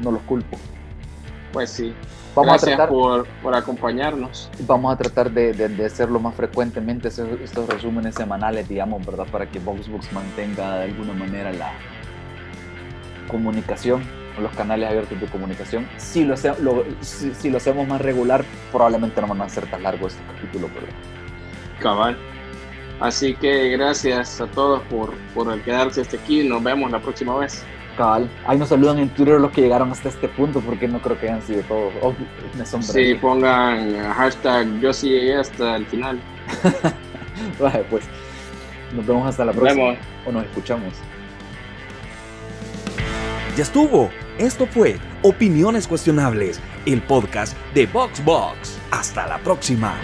B: no los culpo.
C: Pues sí. Vamos Gracias a tratar, por, por, acompañarnos.
B: Vamos a tratar de, de, hacerlo más frecuentemente, estos resúmenes semanales, digamos, ¿verdad? Para que Voxbox mantenga de alguna manera la comunicación, los canales abiertos de comunicación. Si lo, lo si, lo hacemos más regular, probablemente no van a ser tan largos este capítulo, ¿verdad?
C: Cabal. Así que gracias a todos por, por quedarse hasta aquí. Nos vemos la próxima vez.
B: Cabal. Ahí nos saludan en Twitter los que llegaron hasta este punto, porque no creo que hayan sido todos. Oh,
C: sí, pongan hashtag yo sí llegué hasta el final.
B: vale, pues nos vemos hasta la próxima. O nos escuchamos.
A: Ya estuvo. Esto fue Opiniones Cuestionables, el podcast de VoxBox. Hasta la próxima.